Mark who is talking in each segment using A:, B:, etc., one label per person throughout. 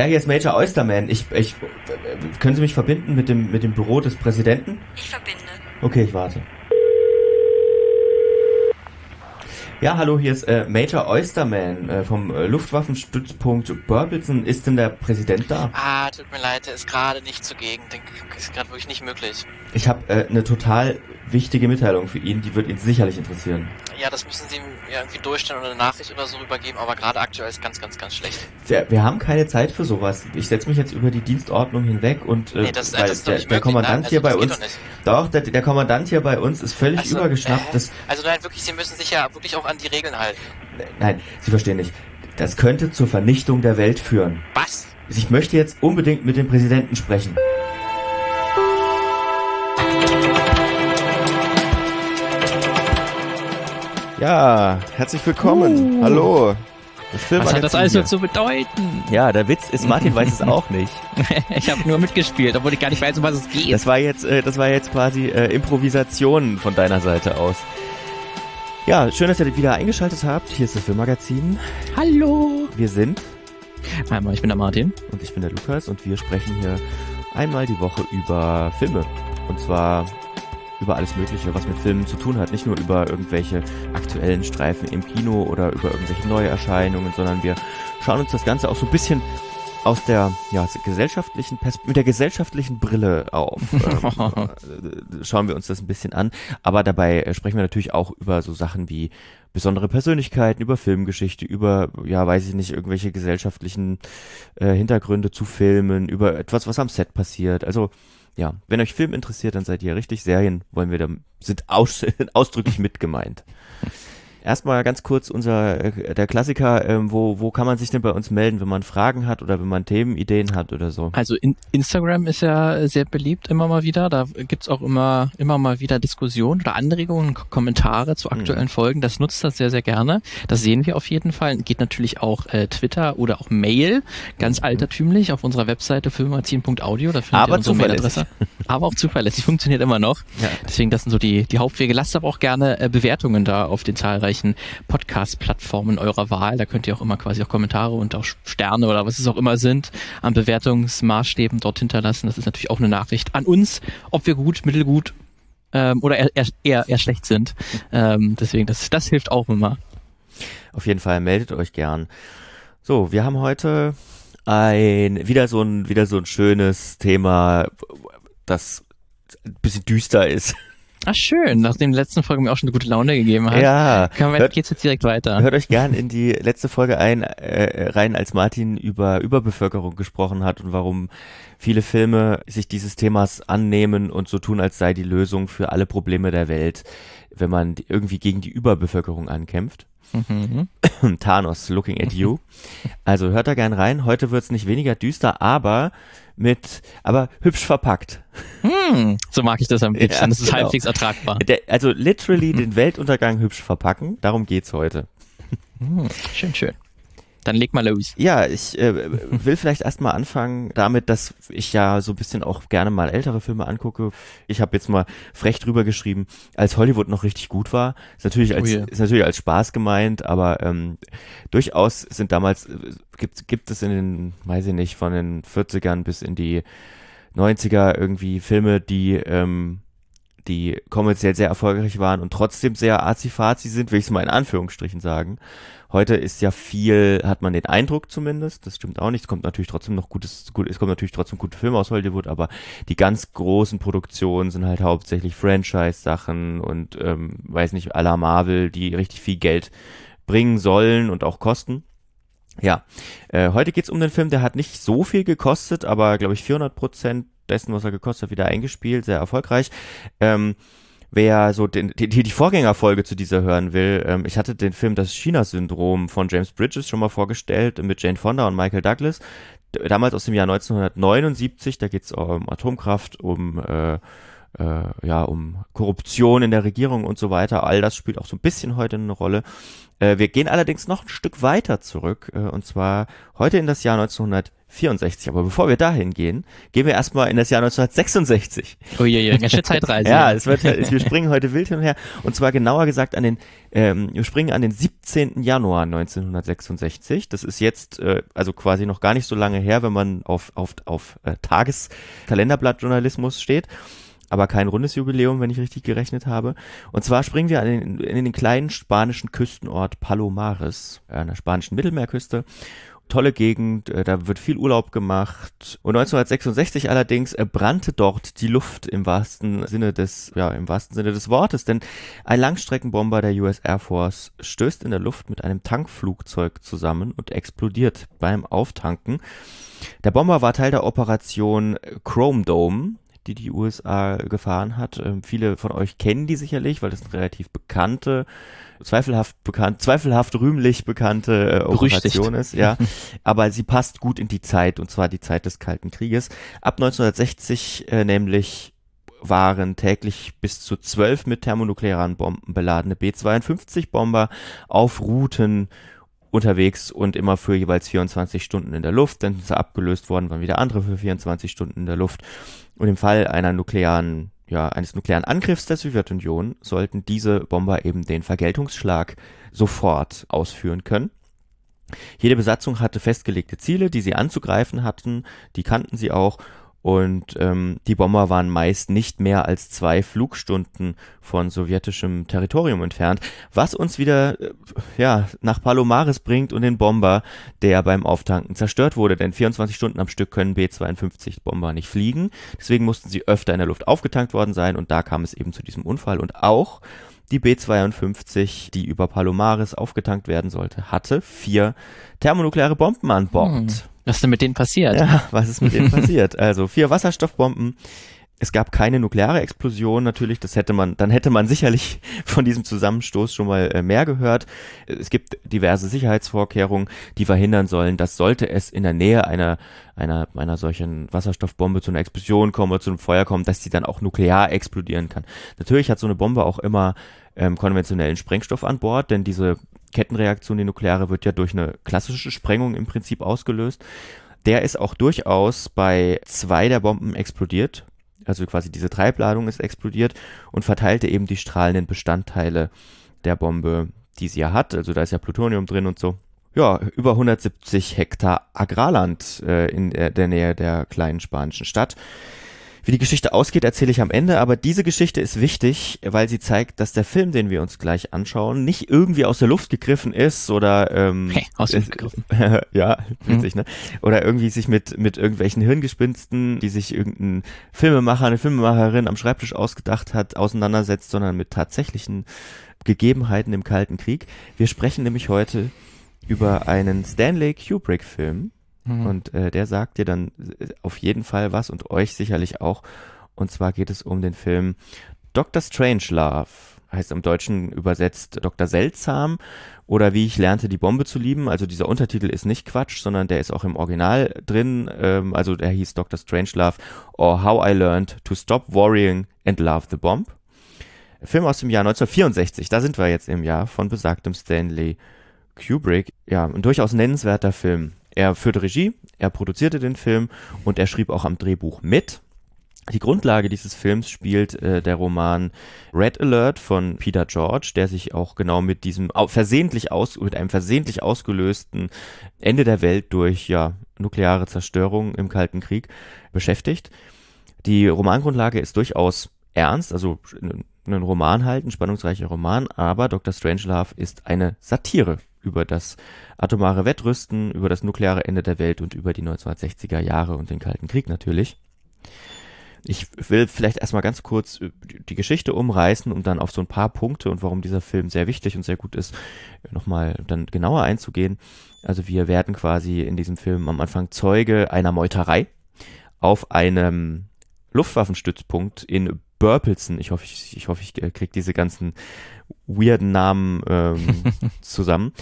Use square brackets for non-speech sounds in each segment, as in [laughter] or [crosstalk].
A: Ja, hier ist Major Oysterman. Ich, ich, können Sie mich verbinden mit dem, mit dem Büro des Präsidenten?
B: Ich verbinde.
A: Okay, ich warte. Ja, hallo, hier ist äh, Major Oysterman äh, vom äh, Luftwaffenstützpunkt Burbelson. Ist denn der Präsident da?
C: Ah, tut mir leid, der ist gerade nicht zugegen. Den ist gerade wirklich nicht möglich.
A: Ich habe äh, eine total wichtige Mitteilung für ihn, die wird ihn sicherlich interessieren.
C: Ja, das müssen Sie ihm irgendwie durchstellen oder eine Nachricht oder so rübergeben, aber gerade aktuell ist ganz, ganz, ganz schlecht.
A: Wir, wir haben keine Zeit für sowas. Ich setze mich jetzt über die Dienstordnung hinweg und äh,
C: Nee, das-
A: weil
C: das
A: der,
C: nicht
A: der
C: möglich.
A: Kommandant
C: Nein,
A: hier
C: also
A: bei
C: das
A: uns,
C: doch
A: doch, der, der Kommandant hier bei uns ist völlig
C: Also,
A: übergeschnappt.
C: äh, Also nein, wirklich, Sie müssen sich ja wirklich auch an die Regeln halten.
A: nein, Sie verstehen nicht. Das könnte zur Vernichtung der Welt führen.
C: Was?
A: Ich möchte jetzt unbedingt mit dem Präsidenten sprechen. Ja, herzlich willkommen. Hallo. Das
D: Was hat das alles jetzt zu bedeuten?
A: Ja, der Witz ist, Martin weiß es auch nicht. [laughs]
D: Ich habe nur mitgespielt, obwohl ich gar nicht weiß, um was es geht.
A: Das war jetzt, äh, das war jetzt quasi äh, Improvisation von deiner Seite aus. Ja, schön, dass ihr wieder eingeschaltet habt. Hier ist das Filmmagazin.
D: Hallo.
A: Wir sind
D: Einmal, ich bin der Martin.
A: und ich bin der Lukas und wir sprechen hier einmal die Woche über Filme. Und zwar über alles Mögliche, was mit Filmen zu tun hat. Nicht nur über irgendwelche aktuellen Streifen im Kino oder über irgendwelche Neuerscheinungen, sondern wir schauen uns das Ganze auch so ein bisschen aus der ja, gesellschaftlichen Pers mit der gesellschaftlichen Brille auf. [laughs] Ähm, äh, schauen wir uns das ein bisschen an. Aber dabei äh, sprechen wir natürlich auch über so Sachen wie besondere Persönlichkeiten, über Filmgeschichte, über, ja, weiß ich nicht, irgendwelche gesellschaftlichen äh, Hintergründe zu Filmen, über etwas, was am Set passiert. Also, ja, wenn euch Film interessiert, dann seid ihr richtig. Serien wollen wir da, sind aus, [laughs] ausdrücklich mit gemeint. [laughs] Erstmal ganz kurz unser, äh, der Klassiker, ähm, wo, wo kann man sich denn bei uns melden, wenn man Fragen hat oder wenn man Themenideen hat oder so?
D: Also in Instagram ist ja sehr beliebt immer mal wieder. Da gibt's auch immer, immer mal wieder Diskussionen oder Anregungen, Kommentare zu aktuellen Folgen. Das nutzt das sehr, sehr gerne. Das sehen wir auf jeden Fall. Geht natürlich auch äh, Twitter oder auch Mail. Ganz altertümlich auf unserer Webseite filmmagazin.audio. Da findet
A: Aber
D: ihr unsere. Mailadresse. Aber auch zuverlässig. Funktioniert immer noch.
A: Ja.
D: Deswegen, das sind so die, die Hauptwege. Lasst aber auch gerne äh, Bewertungen da auf den zahlreichen Podcast-Plattformen eurer Wahl. Da könnt ihr auch immer quasi auch Kommentare und auch Sterne oder was es auch immer sind an Bewertungsmaßstäben dort hinterlassen. Das ist natürlich auch eine Nachricht an uns, ob wir gut, mittelgut ähm, oder eher, eher, eher, eher schlecht sind. Ähm, deswegen, das, das hilft auch immer.
A: Auf jeden Fall meldet euch gern. So, wir haben heute ein wieder so ein wieder so ein schönes Thema, das ein bisschen düster ist.
D: Ah, schön. Nachdem die letzten Folge mir auch schon eine gute Laune gegeben hat,
A: Ja,
D: können wir,
A: hört,
D: geht's jetzt direkt weiter.
A: hört euch gern in die letzte Folge ein äh, rein, als Martin über Überbevölkerung gesprochen hat und warum viele Filme sich dieses Themas annehmen und so tun, als sei die Lösung für alle Probleme der Welt, wenn man irgendwie gegen die Überbevölkerung ankämpft.
D: Mhm.
A: Thanos looking at you. [laughs] Also hört da gern rein. Heute wird's nicht weniger düster, aber mit, aber hübsch verpackt.
D: Hm, so mag ich das am liebsten.
A: Ja,
D: das ist
A: genau.
D: halbwegs ertragbar.
A: Der, also literally [laughs] den Weltuntergang hübsch verpacken. Darum geht's heute.
D: Hm, schön, schön. Dann leg mal los.
A: Ja, ich äh, will vielleicht erstmal anfangen damit, dass ich ja so ein bisschen auch gerne mal ältere Filme angucke. Ich habe jetzt mal frech drüber geschrieben, als Hollywood noch richtig gut war. Ist natürlich als,
D: Oh je.
A: ist natürlich als Spaß gemeint, aber ähm, durchaus sind damals, äh, gibt, gibt es in den, weiß ich nicht, von den 40ern bis in die 90er irgendwie Filme, die ähm, die kommerziell sehr erfolgreich waren und trotzdem sehr azi-fazi sind, will ich es mal in Anführungsstrichen sagen. Heute ist ja viel, hat man den Eindruck zumindest, das stimmt auch nicht, es kommt natürlich trotzdem noch gutes, gut, es kommt natürlich trotzdem gute Filme aus Hollywood, aber die ganz großen Produktionen sind halt hauptsächlich Franchise-Sachen und ähm, weiß nicht, à la Marvel, die richtig viel Geld bringen sollen und auch kosten. Ja, äh, heute geht's um den Film, der hat nicht so viel gekostet, aber glaube ich 400 Prozent dessen, was er gekostet hat, wieder eingespielt, sehr erfolgreich. Ähm, wer so den, die, die Vorgängerfolge zu dieser hören will, ähm, ich hatte den Film Das China-Syndrom von James Bridges schon mal vorgestellt mit Jane Fonda und Michael Douglas. Damals aus dem Jahr 1979, da geht's um Atomkraft, um äh, äh, ja, um Korruption in der Regierung und so weiter. All das spielt auch so ein bisschen heute eine Rolle. Äh, wir gehen allerdings noch ein Stück weiter zurück, äh, und zwar heute in das Jahr 1964. Aber bevor wir dahin gehen, gehen wir erstmal in das Jahr 1966.
D: Uiuiui, ganz schön [laughs] Zeitreise.
A: ja, es wird, wir springen heute wild hin und her. Und zwar genauer gesagt an den, ähm, wir springen an den 17. Januar 1966. Das ist jetzt, äh, also quasi noch gar nicht so lange her, wenn man auf, auf, auf äh, Tageskalenderblattjournalismus steht aber kein rundes Jubiläum, wenn ich richtig gerechnet habe. Und zwar springen wir in, in den kleinen spanischen Küstenort Palomares, an der spanischen Mittelmeerküste. Tolle Gegend, äh, da wird viel Urlaub gemacht. Und 1966 allerdings brannte dort die Luft im wahrsten Sinne des, ja, im wahrsten Sinne des Wortes, denn ein Langstreckenbomber der US Air Force stößt in der Luft mit einem Tankflugzeug zusammen und explodiert beim Auftanken. Der Bomber war Teil der Operation Chrome Dome, die die USA gefahren hat. Ähm, viele von euch kennen die sicherlich, weil das eine relativ bekannte, zweifelhaft bekannt, zweifelhaft rühmlich bekannte äh, Operation ist, ja. [laughs] Aber sie passt gut in die Zeit, und zwar die Zeit des Kalten Krieges. Ab 1960 äh, nämlich waren täglich bis zu zwölf mit thermonuklearen Bomben beladene B-52-Bomber auf Routen unterwegs und immer für jeweils 24 Stunden in der Luft. Dann sind sie abgelöst worden, waren wieder andere für 24 Stunden in der Luft. Und im Fall einer nuklearen, ja, eines nuklearen Angriffs der Sowjetunion sollten diese Bomber eben den Vergeltungsschlag sofort ausführen können. Jede Besatzung hatte festgelegte Ziele, die sie anzugreifen hatten, die kannten sie auch und ähm, die Bomber waren meist nicht mehr als zwei Flugstunden von sowjetischem Territorium entfernt, was uns wieder äh, ja, nach Palomares bringt und den Bomber, der beim Auftanken zerstört wurde. Denn 24 Stunden am Stück können B-52 Bomber nicht fliegen. Deswegen mussten sie öfter in der Luft aufgetankt worden sein und da kam es eben zu diesem Unfall. Und auch die B-52, die über Palomares aufgetankt werden sollte, hatte vier thermonukleare Bomben an Bord. Hm.
D: Was ist denn mit denen passiert?
A: Ja, was ist mit denen [laughs] passiert? Also vier Wasserstoffbomben. Es gab keine nukleare Explosion natürlich, das hätte man, dann hätte man sicherlich [laughs] von diesem Zusammenstoß schon mal äh, mehr gehört. Es gibt diverse Sicherheitsvorkehrungen, die verhindern sollen, dass sollte es in der Nähe einer, einer, einer solchen Wasserstoffbombe zu einer Explosion kommen oder zu einem Feuer kommen, dass die dann auch nuklear explodieren kann. Natürlich hat so eine Bombe auch immer ähm, konventionellen Sprengstoff an Bord, denn diese Kettenreaktion, die nukleare, wird ja durch eine klassische Sprengung im Prinzip ausgelöst. Der ist auch durchaus bei zwei der Bomben explodiert. Also quasi diese Treibladung ist explodiert und verteilte eben die strahlenden Bestandteile der Bombe, die sie ja hat. Also da ist ja Plutonium drin und so. Ja, über 170 Hektar Agrarland äh, in der, der Nähe der kleinen spanischen Stadt. Wie die Geschichte ausgeht, erzähle ich am Ende, aber diese Geschichte ist wichtig, weil sie zeigt, dass der Film, den wir uns gleich anschauen, nicht irgendwie aus der Luft gegriffen ist oder ähm,
D: hey, aus der Luft gegriffen. [laughs]
A: ja, witzig, mhm. ne? Oder irgendwie sich mit mit irgendwelchen Hirngespinsten, die sich irgendein Filmemacher, eine Filmemacherin am Schreibtisch ausgedacht hat, auseinandersetzt, sondern mit tatsächlichen Gegebenheiten im Kalten Krieg. Wir sprechen nämlich heute über einen Stanley Kubrick-Film, Mhm. Und äh, der sagt dir dann äh, auf jeden Fall was und euch sicherlich auch. Und zwar geht es um den Film Dr. Strangelove. Heißt im Deutschen übersetzt Dr. Seltsam oder wie ich lernte, die Bombe zu lieben. Also dieser Untertitel ist nicht Quatsch, sondern der ist auch im Original drin. Ähm, also der hieß Dr. Strangelove or How I Learned to Stop Worrying and Love the Bomb. Film aus dem Jahr 1964, da sind wir jetzt im Jahr von besagtem Stanley Kubrick. Ja, ein durchaus nennenswerter Film. Er führte Regie, er produzierte den Film und er schrieb auch am Drehbuch mit. Die Grundlage dieses Films spielt äh, der Roman Red Alert von Peter George, der sich auch genau mit diesem versehentlich aus mit einem versehentlich ausgelösten Ende der Welt durch ja nukleare Zerstörung im Kalten Krieg beschäftigt. Die Romangrundlage ist durchaus ernst, also einen Roman halten, spannungsreicher Roman, aber Dr. Strangelove ist eine Satire über das atomare Wettrüsten, über das nukleare Ende der Welt und über die 1960er Jahre und den Kalten Krieg natürlich. Ich will vielleicht erstmal ganz kurz die Geschichte umreißen, um dann auf so ein paar Punkte und warum dieser Film sehr wichtig und sehr gut ist, nochmal dann genauer einzugehen. Also wir werden quasi in diesem Film am Anfang Zeuge einer Meuterei auf einem Luftwaffenstützpunkt in Burpelson. Ich hoffe, ich, ich hoffe, ich kriege diese ganzen weirden Namen ähm, [laughs] zusammen.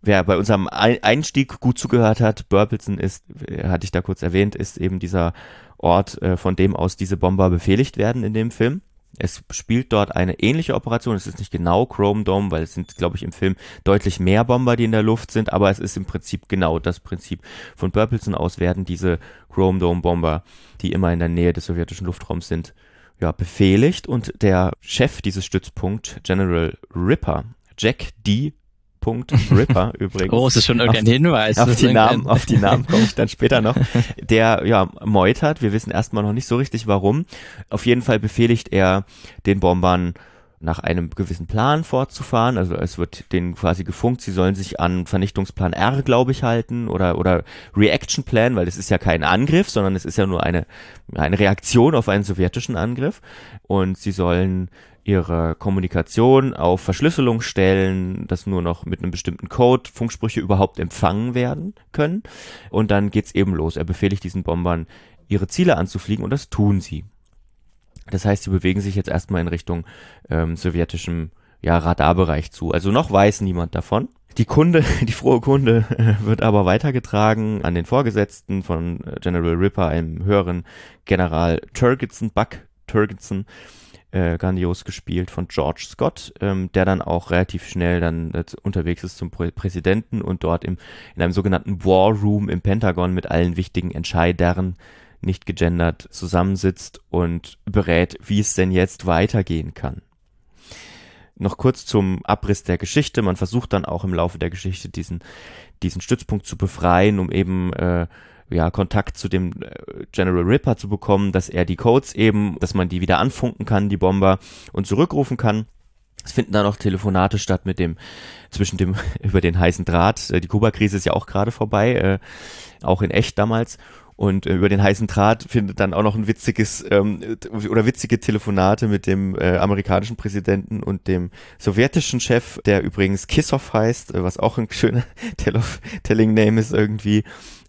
A: wer bei unserem Einstieg gut zugehört hat, Burpelson ist, hatte ich da kurz erwähnt, ist eben dieser Ort, äh, von dem aus diese Bomber befehligt werden in dem Film. Es spielt dort eine ähnliche Operation. Es ist nicht genau Chrome Dome, weil es sind, glaube ich, im Film deutlich mehr Bomber, die in der Luft sind, aber es ist im Prinzip genau das Prinzip. Von Burpelson aus werden diese Chrome Dome Bomber, die immer in der Nähe des sowjetischen Luftraums sind, ja, befehligt und der Chef dieses Stützpunkt, General Ripper, Jack D. [laughs] Ripper übrigens.
D: Oh, es ist schon irgendein Hinweis.
A: Auf die, Namen, auf die [laughs] Namen komme ich dann später noch. Der ja meutert, wir wissen erstmal noch nicht so richtig warum. Auf jeden Fall befehligt er den Bombern nach einem gewissen Plan fortzufahren. Also es wird denen quasi gefunkt, sie sollen sich an Vernichtungsplan R, glaube ich, halten oder, oder Reaction Plan, weil es ist ja kein Angriff, sondern es ist ja nur eine, eine Reaktion auf einen sowjetischen Angriff. Und sie sollen ihre Kommunikation auf Verschlüsselung stellen, dass nur noch mit einem bestimmten Code Funksprüche überhaupt empfangen werden können. Und dann geht's eben los. Er befehligt diesen Bombern, ihre Ziele anzufliegen und das tun sie. Das heißt, sie bewegen sich jetzt erstmal in Richtung ähm, sowjetischem ja, Radarbereich zu. Also noch weiß niemand davon. Die Kunde, [laughs] die frohe Kunde wird aber weitergetragen an den Vorgesetzten von äh, General Ripper, einem höheren General Turgidson, Buck Turgidson, äh, grandios gespielt von George Scott, ähm, der dann auch relativ schnell dann äh, unterwegs ist zum Prä Präsidenten und dort im, in einem sogenannten War Room im Pentagon mit allen wichtigen Entscheidern nicht gegendert zusammensitzt und berät, wie es denn jetzt weitergehen kann. Noch kurz zum Abriss der Geschichte. Man versucht dann auch im Laufe der Geschichte diesen, diesen Stützpunkt zu befreien, um eben äh, ja, Kontakt zu dem äh, General Ripper zu bekommen, dass er die Codes eben, dass man die wieder anfunken kann, die Bomber, und zurückrufen kann. Es finden dann auch Telefonate statt mit dem, zwischen dem, [laughs] über den heißen Draht. Äh, die Kuba-Krise ist ja auch gerade vorbei, äh, auch in echt damals. Und äh, über den heißen Draht findet dann auch noch ein witziges ähm, oder witzige Telefonate mit dem äh, amerikanischen Präsidenten und dem sowjetischen Chef, der übrigens Kissoff heißt, äh, was auch ein schöner [laughs] Telling Name ist irgendwie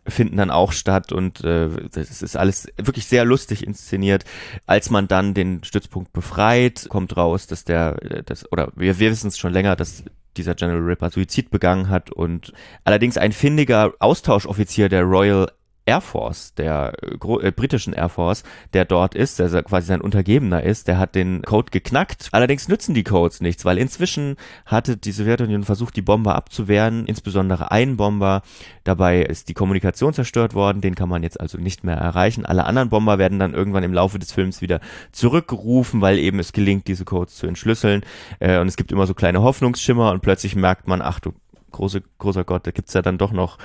A: finden dann auch statt und äh, das ist alles wirklich sehr lustig inszeniert. Als man dann den Stützpunkt befreit, kommt raus, dass der, äh, das, oder wir, wir wissen es schon länger, dass dieser General Ripper Suizid begangen hat und allerdings ein findiger Austauschoffizier der Royal Air Force, der äh, britischen Air Force, der dort ist, der quasi sein Untergebener ist, der hat den Code geknackt. Allerdings nützen die Codes nichts, weil inzwischen hatte die Sowjetunion versucht, die Bomber abzuwehren, insbesondere ein Bomber. Dabei ist die Kommunikation zerstört worden, den kann man jetzt also nicht mehr erreichen. Alle anderen Bomber werden dann irgendwann im Laufe des Films wieder zurückgerufen, weil eben es gelingt, diese Codes zu entschlüsseln. Äh, und es gibt immer so kleine Hoffnungsschimmer und plötzlich merkt man, ach du große, großer Gott, da gibt's ja dann doch noch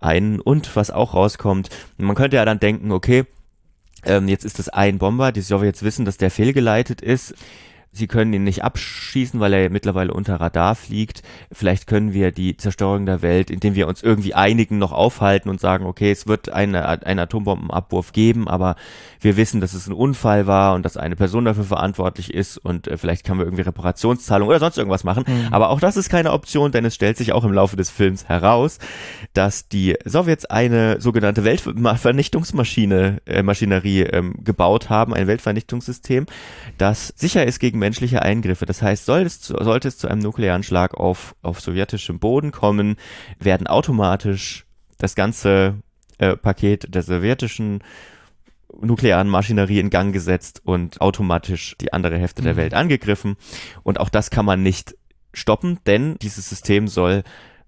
A: ein. Und was auch rauskommt, man könnte ja dann denken, okay, ähm, jetzt ist das ein Bomber, die jetzt wissen, dass der fehlgeleitet ist sie können ihn nicht abschießen, weil er mittlerweile unter Radar fliegt. Vielleicht können wir die Zerstörung der Welt, indem wir uns irgendwie einigen, noch aufhalten und sagen, okay, es wird eine, einen Atombombenabwurf geben, aber wir wissen, dass es ein Unfall war und dass eine Person dafür verantwortlich ist und äh, vielleicht können wir irgendwie Reparationszahlungen oder sonst irgendwas machen. Mhm. Aber auch das ist keine Option, denn es stellt sich auch im Laufe des Films heraus, dass die Sowjets eine sogenannte Weltvernichtungsmaschine, äh, Maschinerie ähm, gebaut haben, ein Weltvernichtungssystem, das sicher ist gegen menschliche Eingriffe. Das heißt, soll es, sollte es zu einem nuklearen Schlag auf, auf sowjetischem Boden kommen, werden automatisch das ganze äh, Paket der sowjetischen nuklearen Maschinerie in Gang gesetzt und automatisch die andere Hälfte mhm. der Welt angegriffen. Und auch das kann man nicht stoppen, denn dieses System soll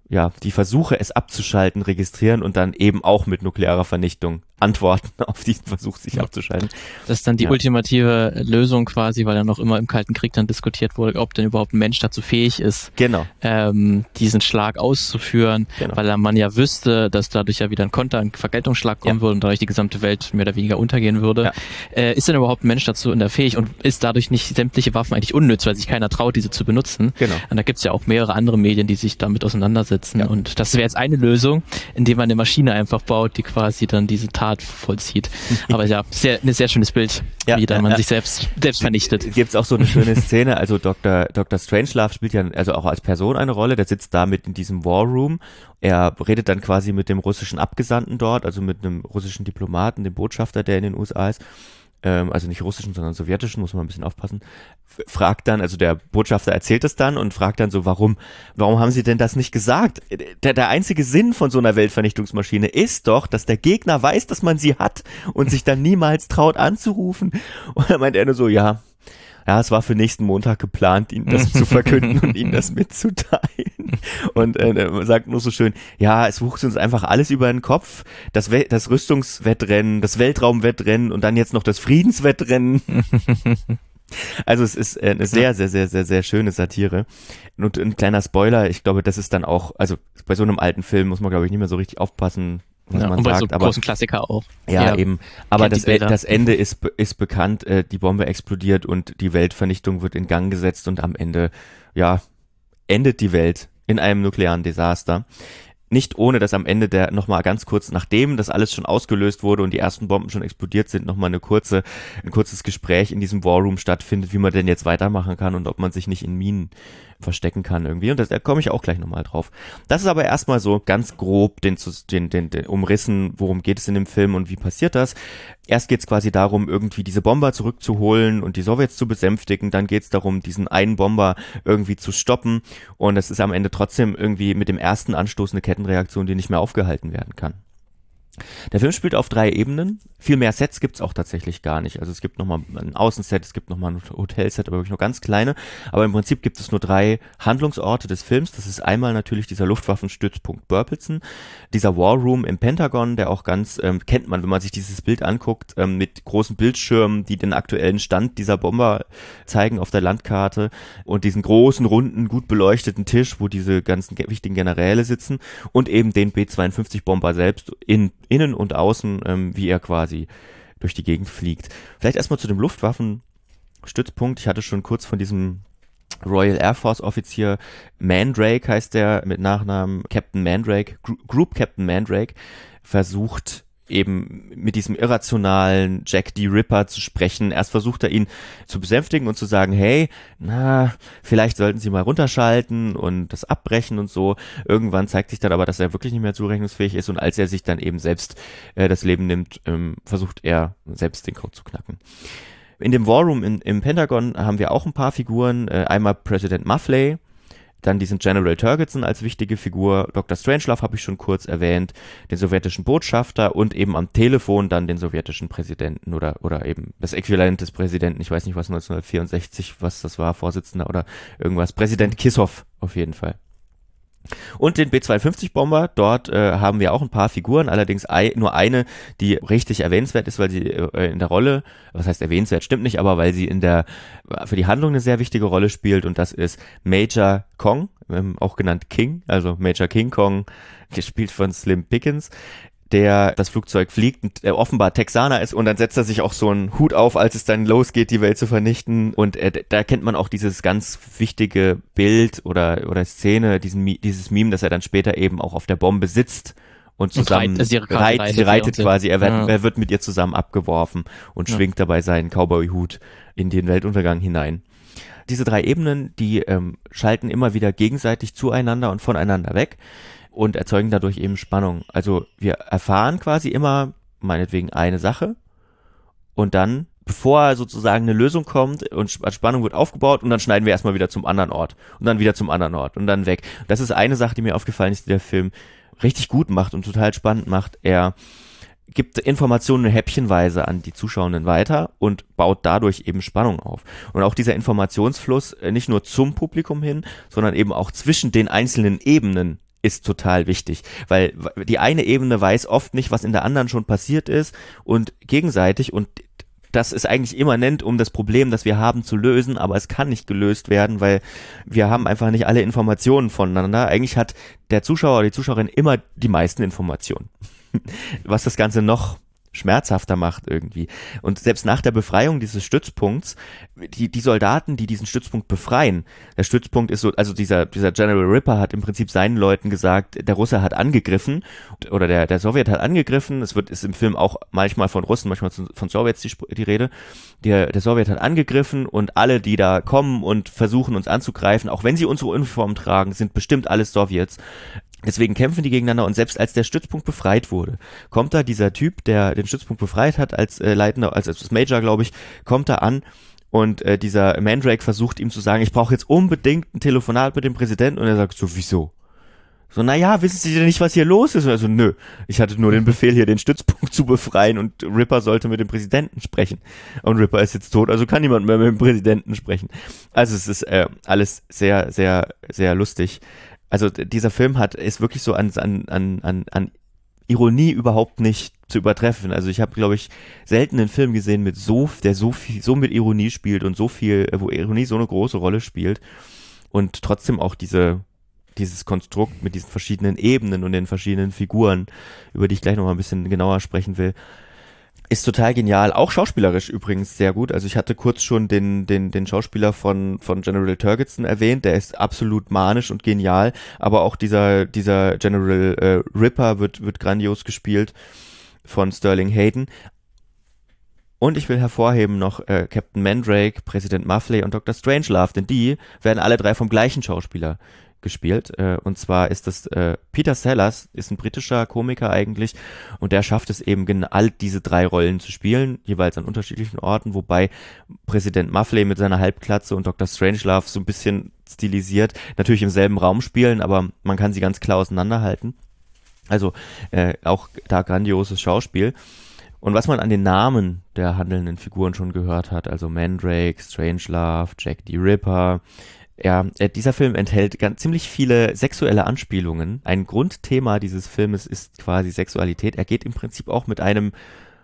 A: ja die Versuche, es abzuschalten, registrieren und dann eben auch mit nuklearer Vernichtung antworten [laughs] auf diesen Versuch, sich ja. abzuschalten.
D: Das ist dann die ja. ultimative Lösung quasi, weil ja noch immer im Kalten Krieg dann diskutiert wurde, ob denn überhaupt ein Mensch dazu fähig ist,
A: genau.
D: ähm, diesen Schlag auszuführen, genau. weil man ja wüsste, dass dadurch ja wieder ein Konter, ein Vergeltungsschlag kommen ja. würde und dadurch die gesamte Welt mehr oder weniger untergehen würde. Äh, ist denn überhaupt ein Mensch dazu in der fähig und ist dadurch nicht sämtliche Waffen eigentlich unnütz, weil sich keiner traut, diese zu benutzen?
A: Genau.
D: Und da gibt's ja auch mehrere andere Medien, die sich damit auseinandersetzen. Und das wäre jetzt eine Lösung, indem man eine Maschine einfach baut, die quasi dann diese Tat Tat vollzieht. Aber ja, sehr, ein sehr schönes Bild, ja, wie da man ja. sich selbst, selbst vernichtet.
A: Gibt es auch so eine schöne Szene, also Dr. Dr. Strangelove spielt ja also auch als Person eine Rolle, der sitzt da mit in diesem War Room. Er redet dann quasi mit dem russischen Abgesandten dort, also mit einem russischen Diplomaten, dem Botschafter, der in den USA ist ähm, also nicht russischen, sondern sowjetischen, muss man ein bisschen aufpassen, fragt dann, also der Botschafter erzählt es dann und fragt dann so, warum, warum haben sie denn das nicht gesagt? Der, der einzige Sinn von so einer Weltvernichtungsmaschine ist doch, dass der Gegner weiß, dass man sie hat und sich dann niemals traut anzurufen. Und dann meint er nur so, ja, ja, es war für nächsten Montag geplant, ihnen das zu [laughs] verkünden und ihnen das mitzuteilen. Und äh, er sagt nur so schön, ja, es wuchs uns einfach alles über den Kopf. Das, We das Rüstungswettrennen, das Weltraumwettrennen und dann jetzt noch das Friedenswettrennen. [laughs] Also es ist eine sehr, sehr, sehr, sehr, sehr schöne Satire. Und ein kleiner Spoiler, ich glaube, das ist dann auch, also bei so einem alten Film muss man, glaube ich, nicht mehr so richtig aufpassen, was
D: Ja,
A: man
D: und bei
A: sagt.
D: so
A: aber
D: großen Klassiker auch.
A: ja,
D: Ja.
A: eben. Aber das, das Ende ist, ist bekannt, äh, die Bombe explodiert und die Weltvernichtung wird in Gang gesetzt und am Ende, ja, endet die Welt in einem nuklearen Desaster. Nicht ohne, dass am Ende der nochmal ganz kurz, nachdem das alles schon ausgelöst wurde und die ersten Bomben schon explodiert sind, nochmal eine kurze, ein kurzes Gespräch in diesem War Room stattfindet, wie man denn jetzt weitermachen kann und ob man sich nicht in Minen verstecken kann irgendwie. Und das, da komme ich auch gleich nochmal drauf. Das ist aber erstmal so ganz grob den, den, den, den umrissen, worum geht es in dem Film und wie passiert das. Erst geht es quasi darum, irgendwie diese Bomber zurückzuholen und die Sowjets zu besänftigen. Dann geht es darum, diesen einen Bomber irgendwie zu stoppen. Und es ist am Ende trotzdem irgendwie mit dem ersten Anstoß eine Kettenreaktion, die nicht mehr aufgehalten werden kann. Der Film spielt auf drei Ebenen. Viel mehr Sets gibt's auch tatsächlich gar nicht. Also es gibt nochmal ein Außenset, es gibt nochmal ein Hotelset, aber wirklich nur ganz kleine. Aber im Prinzip gibt es nur drei Handlungsorte des Films. Das ist einmal natürlich dieser Luftwaffenstützpunkt Burpelson, dieser War Room im Pentagon, der auch ganz, ähm, kennt man, wenn man sich dieses Bild anguckt, ähm, mit großen Bildschirmen, die den aktuellen Stand dieser Bomber zeigen auf der Landkarte und diesen großen, runden, gut beleuchteten Tisch, wo diese ganzen ge- wichtigen Generäle sitzen und eben den B-52-Bomber selbst in, innen und außen, ähm, wie er quasi durch die Gegend fliegt. Vielleicht erstmal zu dem Luftwaffenstützpunkt. Ich hatte schon kurz von diesem Royal Air Force Offizier Mandrake heißt der mit Nachnamen Captain Mandrake, Group Captain Mandrake, versucht eben mit diesem irrationalen Jack D. Ripper zu sprechen. Erst versucht er ihn zu besänftigen und zu sagen, hey, na, vielleicht sollten Sie mal runterschalten und das abbrechen und so. Irgendwann zeigt sich dann aber, dass er wirklich nicht mehr zurechnungsfähig ist und als er sich dann eben selbst äh, das Leben nimmt, ähm, versucht er selbst den Code zu knacken. In dem War Room in, im Pentagon haben wir auch ein paar Figuren. Äh, einmal Präsident Muffley, dann diesen General Turgidson als wichtige Figur, Dr. Strangelove habe ich schon kurz erwähnt, den sowjetischen Botschafter und eben am Telefon dann den sowjetischen Präsidenten oder, oder eben das Äquivalent des Präsidenten, ich weiß nicht was 1964, was das war, Vorsitzender oder irgendwas, Präsident Kissow auf jeden Fall. Und den B-52-Bomber, dort äh, haben wir auch ein paar Figuren, allerdings ei, nur eine, die richtig erwähnenswert ist, weil sie äh, in der Rolle, was heißt erwähnenswert, stimmt nicht, aber weil sie in der, für die Handlung eine sehr wichtige Rolle spielt und das ist Major Kong, ähm, auch genannt King, also Major King Kong, gespielt von Slim Pickens der das Flugzeug fliegt und der offenbar Texaner ist und dann setzt er sich auch so einen Hut auf, als es dann losgeht, die Welt zu vernichten und äh, da kennt man auch dieses ganz wichtige Bild oder oder Szene, diesen dieses Meme, dass er dann später eben auch auf der Bombe sitzt und
D: Und
A: zusammen
D: reit- also
A: reit,
D: reitet,
A: reitet quasi, er wird,
D: Ja.
A: er wird mit ihr zusammen abgeworfen und
D: Ja.
A: schwingt dabei seinen Cowboy-Hut in den Weltuntergang hinein. Diese drei Ebenen, die ähm, schalten immer wieder gegenseitig zueinander und voneinander weg und erzeugen dadurch eben Spannung. Also wir erfahren quasi immer meinetwegen eine Sache und dann, bevor sozusagen eine Lösung kommt und Sp- Spannung wird aufgebaut und dann schneiden wir erstmal wieder zum anderen Ort und dann wieder zum anderen Ort und dann weg. Das ist eine Sache, die mir aufgefallen ist, die der Film richtig gut macht und total spannend macht. Er gibt Informationen häppchenweise an die Zuschauenden weiter und baut dadurch eben Spannung auf. Und auch dieser Informationsfluss äh, nicht nur zum Publikum hin, sondern eben auch zwischen den einzelnen Ebenen ist total wichtig, weil die eine Ebene weiß oft nicht, was in der anderen schon passiert ist und gegenseitig und das ist eigentlich immanent, um das Problem, das wir haben, zu lösen, aber es kann nicht gelöst werden, weil wir haben einfach nicht alle Informationen voneinander. Eigentlich hat der Zuschauer oder die Zuschauerin immer die meisten Informationen [laughs] was das Ganze noch schmerzhafter macht irgendwie. Und selbst nach der Befreiung dieses Stützpunkts, die, die Soldaten, die diesen Stützpunkt befreien, der Stützpunkt ist so, also dieser, dieser General Ripper hat im Prinzip seinen Leuten gesagt, der Russe hat angegriffen oder der, der Sowjet hat angegriffen, es wird, ist im Film auch manchmal von Russen, manchmal von Sowjets die, die Rede, der, der Sowjet hat angegriffen und alle, die da kommen und versuchen uns anzugreifen, auch wenn sie unsere Uniformen tragen, sind bestimmt alles Sowjets Deswegen kämpfen die gegeneinander und selbst als der Stützpunkt befreit wurde, kommt da dieser Typ, der den Stützpunkt befreit hat, als äh, Leitender, als, als Major, glaube ich, kommt da an und äh, dieser Mandrake versucht ihm zu sagen, ich brauche jetzt unbedingt ein Telefonat mit dem Präsidenten und er sagt so, wieso? So, naja, wissen Sie denn nicht, was hier los ist? Und also, nö, ich hatte nur den Befehl, hier den Stützpunkt [laughs] zu befreien und Ripper sollte mit dem Präsidenten sprechen. Und Ripper ist jetzt tot, also kann niemand mehr mit dem Präsidenten sprechen. Also es ist äh, alles sehr, sehr, sehr lustig also dieser Film hat ist wirklich so an an an an, Ironie überhaupt nicht zu übertreffen. Also ich habe, glaube ich, selten einen Film gesehen mit so, der so viel, so mit Ironie spielt und so viel, wo Ironie so eine große Rolle spielt und trotzdem auch diese dieses Konstrukt mit diesen verschiedenen Ebenen und den verschiedenen Figuren, über die ich gleich noch mal ein bisschen genauer sprechen will, ist total genial, auch schauspielerisch übrigens sehr gut. Also ich hatte kurz schon den, den, den Schauspieler von, von General Turgidson erwähnt, der ist absolut manisch und genial, aber auch dieser, dieser General äh, Ripper wird, wird grandios gespielt von Sterling Hayden. Und ich will hervorheben noch äh, Captain Mandrake, Präsident Muffley und Dr. Strangelove, denn die werden alle drei vom gleichen Schauspieler gespielt. Äh, und zwar ist das äh, Peter Sellers, ist ein britischer Komiker eigentlich und der schafft es eben genau all diese drei Rollen zu spielen, jeweils an unterschiedlichen Orten, wobei Präsident Muffley mit seiner Halbklatze und Dr. Strangelove so ein bisschen stilisiert, natürlich im selben Raum spielen, aber man kann sie ganz klar auseinanderhalten. Also äh, auch da grandioses Schauspiel. Und was man an den Namen der handelnden Figuren schon gehört hat, also Mandrake, Strangelove, Jack the Ripper, ja, äh, dieser Film enthält ganz, ziemlich viele sexuelle Anspielungen. Ein Grundthema dieses Filmes ist quasi Sexualität. Er geht im Prinzip auch mit einem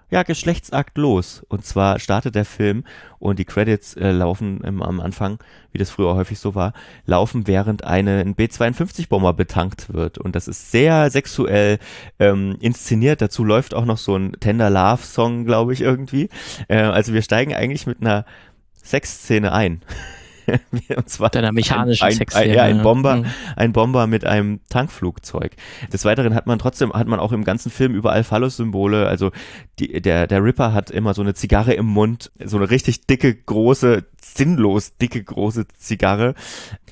A: ja, Geschlechtsakt los. Und zwar startet der Film und die Credits äh, laufen im, am Anfang, wie das früher häufig so war, laufen, während eine, ein B-52-Bomber betankt wird. Und das ist sehr sexuell ähm, inszeniert. Dazu läuft auch noch so ein Tender Love-Song, glaube ich, irgendwie. Äh, also wir steigen eigentlich mit einer Sexszene ein. [laughs] [laughs]
D: und zwar Deiner mechanischen
A: ein, ein, ja, ein Bomber, mhm. ein Bomber mit einem Tankflugzeug. Des Weiteren hat man trotzdem, hat man auch im ganzen Film überall Phallus-Symbole. Also die, der, der Ripper hat immer so eine Zigarre im Mund, so eine richtig dicke, große, sinnlos dicke, große Zigarre.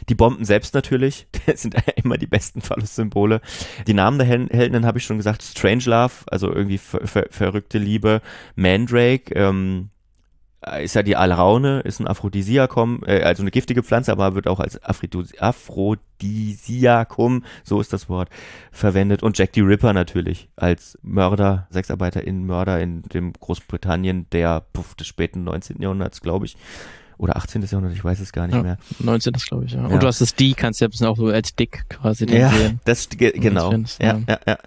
A: Die Bomben selbst natürlich, [laughs] das sind immer die besten Phallus-Symbole. Die Namen der Helden habe ich schon gesagt. Strange Love, also irgendwie ver ver verrückte Liebe. Mandrake, ähm, äh, ist ja die Alraune, ist ein Aphrodisiakum, äh, also eine giftige Pflanze, aber wird auch als Aphrodisiakum, so ist das Wort, verwendet. Und Jack the Ripper natürlich als Mörder, Sexarbeiter in Mörder in dem Großbritannien der puff, des späten 19. Jahrhunderts, glaube ich. Oder 18. Jahrhundert, ich weiß es gar nicht
D: ja,
A: mehr.
D: 19. glaube ich, ja. ja. Und du hast das D, kannst du ja ein bisschen auch so als Dick quasi
A: ja, sehen. Das, genau. ja, ja, ja.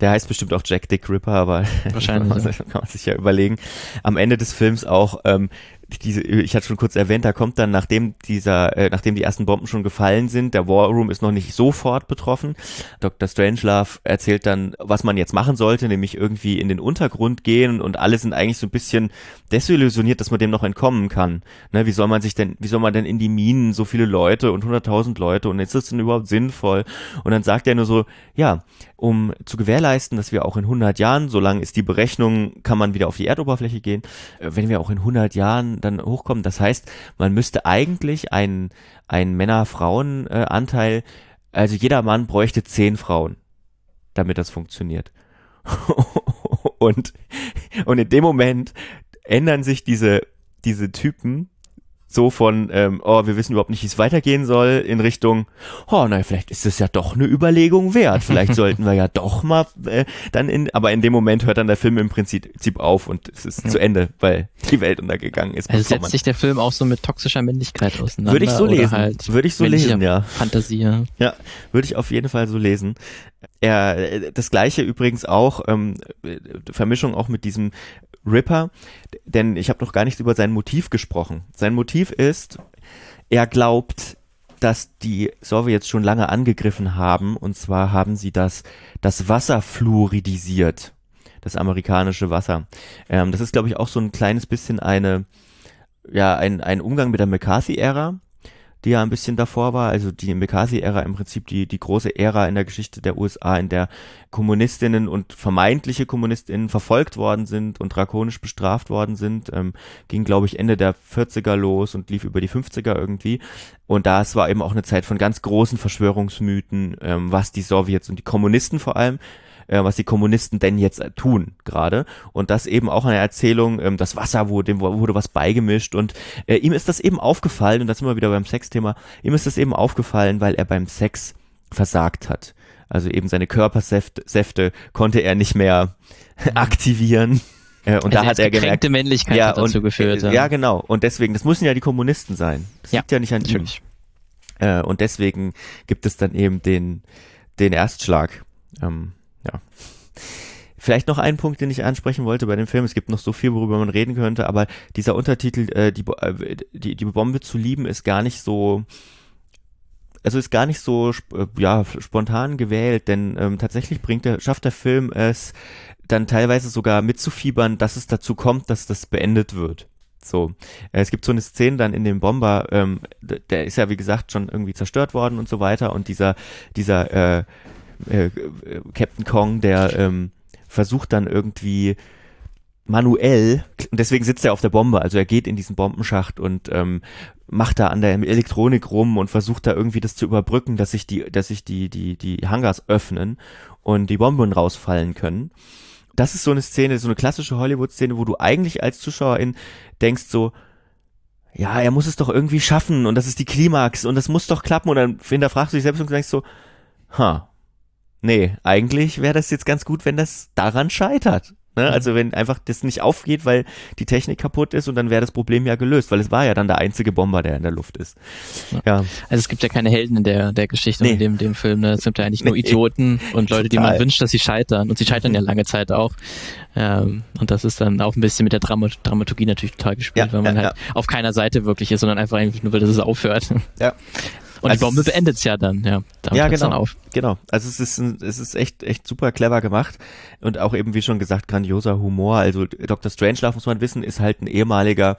A: Der heißt bestimmt auch Jack Dick Ripper, aber [laughs]
D: Wahrscheinlich, [laughs]
A: kann, man, sich ja überlegen. Am Ende des Films auch ähm, diese, ich hatte schon kurz erwähnt, da kommt dann, nachdem dieser, äh, nachdem die ersten Bomben schon gefallen sind, der War Room ist noch nicht sofort betroffen. Dr. Strangelove erzählt dann, was man jetzt machen sollte, nämlich irgendwie in den Untergrund gehen und alle sind eigentlich so ein bisschen desillusioniert, dass man dem noch entkommen kann. Ne, wie soll man sich denn, wie soll man denn in die Minen so viele Leute und hunderttausend Leute und ist das denn überhaupt sinnvoll? Und dann sagt er nur so, ja, um zu gewährleisten, dass wir auch in 100 Jahren, so lang ist die Berechnung, kann man wieder auf die Erdoberfläche gehen, äh, wenn wir auch in 100 Jahren dann hochkommen. Das heißt, man müsste eigentlich einen, einen Männer-Frauen-Anteil, also jeder Mann bräuchte zehn Frauen, damit das funktioniert. [laughs] und, und in dem Moment ändern sich diese, diese Typen so von, ähm, oh, wir wissen überhaupt nicht, wie es weitergehen soll, in Richtung, oh, na, vielleicht ist es ja doch eine Überlegung wert. Vielleicht [laughs] sollten wir ja doch mal äh, dann in, aber in dem Moment hört dann der Film im Prinzip auf und es ist ja. zu Ende, weil die Welt untergegangen ist.
D: Also setzt sich der Film auch so mit toxischer Männlichkeit auseinander?
A: Würde ich so lesen. Halt würde ich so lesen, ja.
D: Fantasie. Ja.
A: ja, würde ich auf jeden Fall so lesen. Er, das gleiche übrigens auch, ähm, Vermischung auch mit diesem Ripper, denn ich habe noch gar nicht über sein Motiv gesprochen. Sein Motiv ist, er glaubt, dass die Sowjets schon lange angegriffen haben, und zwar haben sie das, das Wasser fluoridisiert, das amerikanische Wasser. Ähm, das ist, glaube ich, auch so ein kleines bisschen eine, ja, ein, ein Umgang mit der McCarthy-Ära die ja ein bisschen davor war, also die McCarthy-Ära im Prinzip die, die große Ära in der Geschichte der USA, in der Kommunistinnen und vermeintliche Kommunistinnen verfolgt worden sind und drakonisch bestraft worden sind, ähm, ging glaube ich Ende der 40er los und lief über die 50er irgendwie. Und das war eben auch eine Zeit von ganz großen Verschwörungsmythen, ähm, was die Sowjets und die Kommunisten vor allem äh, was die Kommunisten denn jetzt äh, tun gerade. Und das eben auch eine Erzählung, ähm, das Wasser wurde, dem wurde was beigemischt und äh, ihm ist das eben aufgefallen, und da sind wir wieder beim Sexthema, ihm ist das eben aufgefallen, weil er beim Sex versagt hat. Also eben seine Körpersäfte Säfte konnte er nicht mehr [laughs] aktivieren. Äh, und also da hat er gemerkt,
D: Männlichkeit
A: ja,
D: hat dazu
A: und,
D: geführt.
A: Ja. ja, genau. Und deswegen, das müssen ja die Kommunisten sein. Das
D: Ja,
A: liegt ja nicht an
D: natürlich.
A: ihm. Äh, und deswegen gibt es dann eben den, den Erstschlag. Ähm, ja. Vielleicht noch ein Punkt, den ich ansprechen wollte bei dem Film. Es gibt noch so viel, worüber man reden könnte, aber dieser Untertitel, äh, die, äh, die, die Bombe zu lieben, ist gar nicht so, also ist gar nicht so äh, ja, spontan gewählt, denn ähm, tatsächlich bringt der, schafft der Film es dann teilweise sogar mitzufiebern, dass es dazu kommt, dass das beendet wird. So, äh, es gibt so eine Szene dann in dem Bomber, ähm, der ist ja wie gesagt schon irgendwie zerstört worden und so weiter und dieser dieser äh, äh, äh, Captain Kong, der ähm, versucht dann irgendwie manuell, und deswegen sitzt er auf der Bombe, also er geht in diesen Bombenschacht und ähm, macht da an der Elektronik rum und versucht da irgendwie das zu überbrücken, dass sich die, dass sich die, die, die Hangars öffnen und die Bomben rausfallen können. Das ist so eine Szene, so eine klassische Hollywood-Szene, wo du eigentlich als Zuschauerin denkst so, ja, er muss es doch irgendwie schaffen und das ist die Klimax und das muss doch klappen und dann hinterfragst du dich selbst und denkst so, ha, nee, eigentlich wäre das jetzt ganz gut, wenn das daran scheitert. Ne? Also wenn einfach das nicht aufgeht, weil die Technik kaputt ist und dann wäre das Problem ja gelöst, weil es war ja dann der einzige Bomber, der in der Luft ist. Ja,
D: Also es gibt ja keine Helden in der, der Geschichte
A: Nee.
D: in dem, dem Film. Ne? Es sind ja eigentlich nur
A: Nee.
D: Idioten und Leute, die
A: Total.
D: man wünscht, dass sie scheitern. Und sie scheitern ja lange Zeit auch. Ähm, und das ist dann auch ein bisschen mit der Drama Dramaturgie natürlich total gespielt,
A: Ja,
D: weil man
A: ja,
D: halt auf keiner Seite wirklich ist, sondern einfach eigentlich nur will, dass es aufhört.
A: Ja. [laughs]
D: Und
A: Also
D: die Bombe beendet es ja dann, ja. Damit
A: Ja, genau.
D: dann auf.
A: Genau. Also es ist ein, es ist echt echt super clever gemacht und auch eben wie schon gesagt grandioser Humor. Also Dr. Strangelove muss man wissen, ist halt ein ehemaliger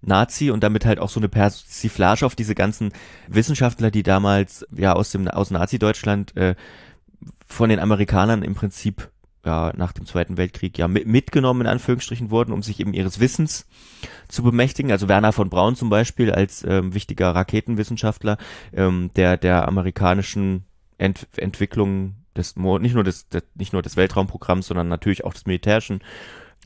A: Nazi und damit halt auch so eine Persiflage auf diese ganzen Wissenschaftler, die damals ja aus dem aus Nazi-Deutschland äh, von den Amerikanern im Prinzip ja nach dem Zweiten Weltkrieg ja mit, mitgenommen in Anführungsstrichen wurden, um sich eben ihres Wissens zu bemächtigen. Also Werner von Braun zum Beispiel als ähm, wichtiger Raketenwissenschaftler, ähm, der der amerikanischen Ent Entwicklung des nicht nur des, des nicht nur des Weltraumprogramms, sondern natürlich auch des militärischen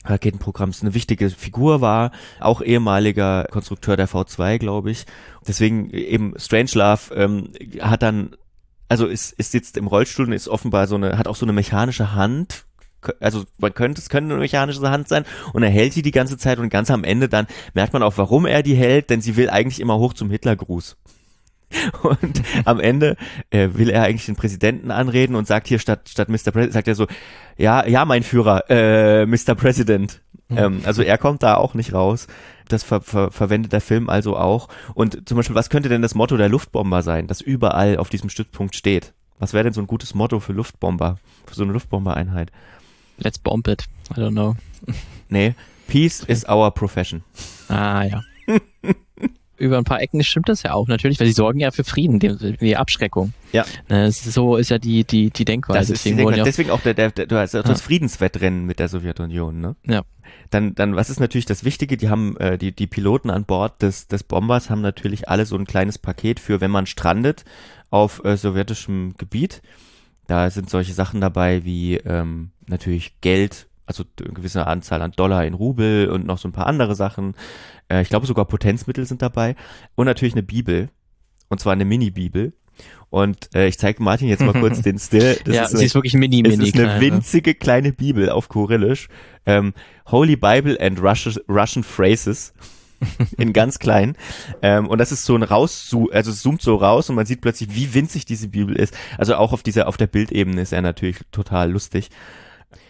A: Raketenprogramms eine wichtige Figur war, auch ehemaliger Konstrukteur der V2, glaube ich. Deswegen eben Strangelove ähm, hat dann, also ist, ist jetzt im Rollstuhl und ist offenbar so eine, hat auch so eine mechanische Hand. Also man könnte, es könnte eine mechanische Hand sein und er hält die die ganze Zeit und ganz am Ende dann merkt man auch, warum er die hält, denn sie will eigentlich immer hoch zum Hitlergruß. [laughs] Und am Ende äh, will er eigentlich den Präsidenten anreden und sagt hier statt statt Mr. President, sagt er so, ja, ja, mein Führer, äh, Mr. President. Ähm, also er kommt da auch nicht raus. Das ver ver verwendet der Film also auch. Und zum Beispiel, was könnte denn das Motto der Luftbomber sein, das überall auf diesem Stützpunkt steht? Was wäre denn so ein gutes Motto für Luftbomber, für so eine Luftbombereinheit?
D: Let's bomb it. I don't know.
A: Nee, Peace is our profession.
D: Ah, ja. [laughs] Über ein paar Ecken stimmt das ja auch natürlich, weil sie sorgen ja für Frieden, die, die Abschreckung.
A: Ja.
D: Ne, so ist ja die, die, die Denkweise.
A: Die
D: Deswegen wurden
A: Denkweise.
D: ja auch,
A: deswegen auch der, der, der, du hast auch das
D: Ja.
A: Friedenswettrennen mit der Sowjetunion, ne?
D: Ja.
A: Dann, dann, was ist natürlich das Wichtige? Die haben, äh, die, die Piloten an Bord des, des Bombers haben natürlich alle so ein kleines Paket für, wenn man strandet auf äh, sowjetischem Gebiet. Da sind solche Sachen dabei wie ähm, natürlich Geld, also eine gewisse Anzahl an Dollar in Rubel und noch so ein paar andere Sachen. Äh, ich glaube sogar Potenzmittel sind dabei und natürlich eine Bibel und zwar eine Mini-Bibel. Und äh, ich zeige Martin jetzt mal [laughs] kurz den Still. Das
D: ja,
A: ist
D: sie
A: eine,
D: ist wirklich mini,
A: es
D: mini.
A: ist eine
D: klein, ne?
A: winzige kleine Bibel auf Kyrillisch. Ähm, Holy Bible and Russian, Russian Phrases. [laughs] in ganz klein. Ähm, und das ist so ein raus, also es zoomt so raus und man sieht plötzlich, wie winzig diese Bibel ist. Also auch auf dieser, auf der Bildebene ist er natürlich total lustig.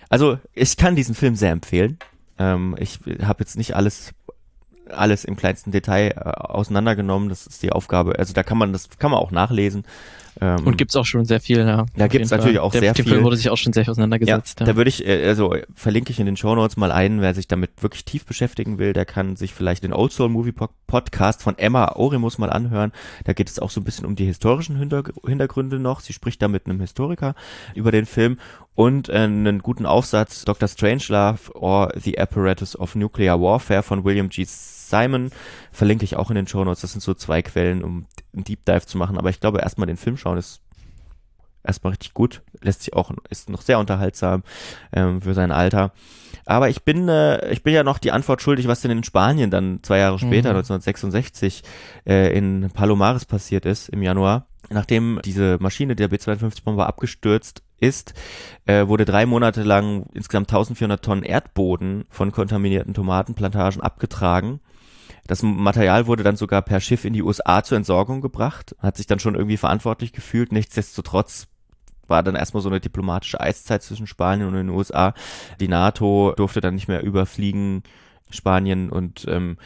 A: Also ich kann diesen Film sehr empfehlen. Ähm, ich habe jetzt nicht alles alles im kleinsten Detail äh, auseinandergenommen. Das ist die Aufgabe. Also da kann man das kann man auch nachlesen.
D: Ähm, und gibt's auch schon sehr viel, ja.
A: Da gibt's natürlich auch Der, sehr
D: viel.
A: Der Film
D: wurde sich auch schon sehr auseinandergesetzt.
A: Ja, ja. Da würde ich, äh, also verlinke ich in den Show Notes mal ein, wer sich damit wirklich tief beschäftigen will, der kann sich vielleicht den Old Soul Movie Podcast von Emma Oremus mal anhören. Da geht es auch so ein bisschen um die historischen Hintergründe noch. Sie spricht da mit einem Historiker über den Film und äh, einen guten Aufsatz Dr. Strangelove or the Apparatus of Nuclear Warfare von William G. Simon verlinke ich auch in den Show Notes. Das sind so zwei Quellen, um einen Deep Dive zu machen. Aber ich glaube, erstmal den Film schauen ist erstmal richtig gut. Lässt sich auch, ist noch sehr unterhaltsam ähm, für sein Alter. Aber ich bin, äh, ich bin ja noch die Antwort schuldig, was denn in Spanien dann zwei Jahre später, mhm. 1966, äh, in Palomares passiert ist im Januar. Nachdem diese Maschine der B-52-Bomber abgestürzt ist, äh, wurde drei Monate lang insgesamt 1400 Tonnen Erdboden von kontaminierten Tomatenplantagen abgetragen. Das Material wurde dann sogar per Schiff in die USA zur Entsorgung gebracht, hat sich dann schon irgendwie verantwortlich gefühlt. Nichtsdestotrotz war dann erstmal so eine diplomatische Eiszeit zwischen Spanien und den USA. Die NATO durfte dann nicht mehr überfliegen, Spanien und ähm,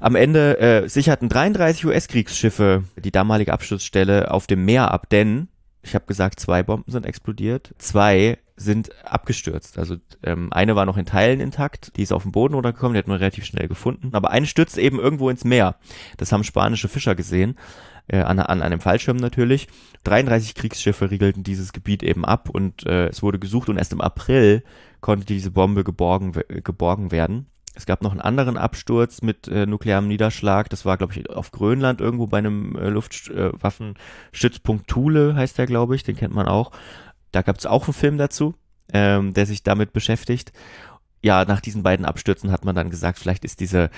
A: am Ende äh, sicherten 33 US-Kriegsschiffe die damalige Absturzstelle auf dem Meer ab, denn ich habe gesagt, zwei Bomben sind explodiert, zwei sind abgestürzt. Also ähm, eine war noch in Teilen intakt, die ist auf den Boden runtergekommen, die hat man relativ schnell gefunden. Aber eine stürzt eben irgendwo ins Meer. Das haben spanische Fischer gesehen, äh, an, an einem Fallschirm natürlich. 33 Kriegsschiffe riegelten dieses Gebiet eben ab und äh, es wurde gesucht und erst im April konnte diese Bombe geborgen, geborgen werden. Es gab noch einen anderen Absturz mit äh, nuklearem Niederschlag. Das war, glaube ich, auf Grönland irgendwo bei einem äh, Luftwaffenstützpunkt äh, Thule, heißt der, glaube ich. Den kennt man auch. Da gab es auch einen Film dazu, ähm, der sich damit beschäftigt. Ja, nach diesen beiden Abstürzen hat man dann gesagt, vielleicht ist diese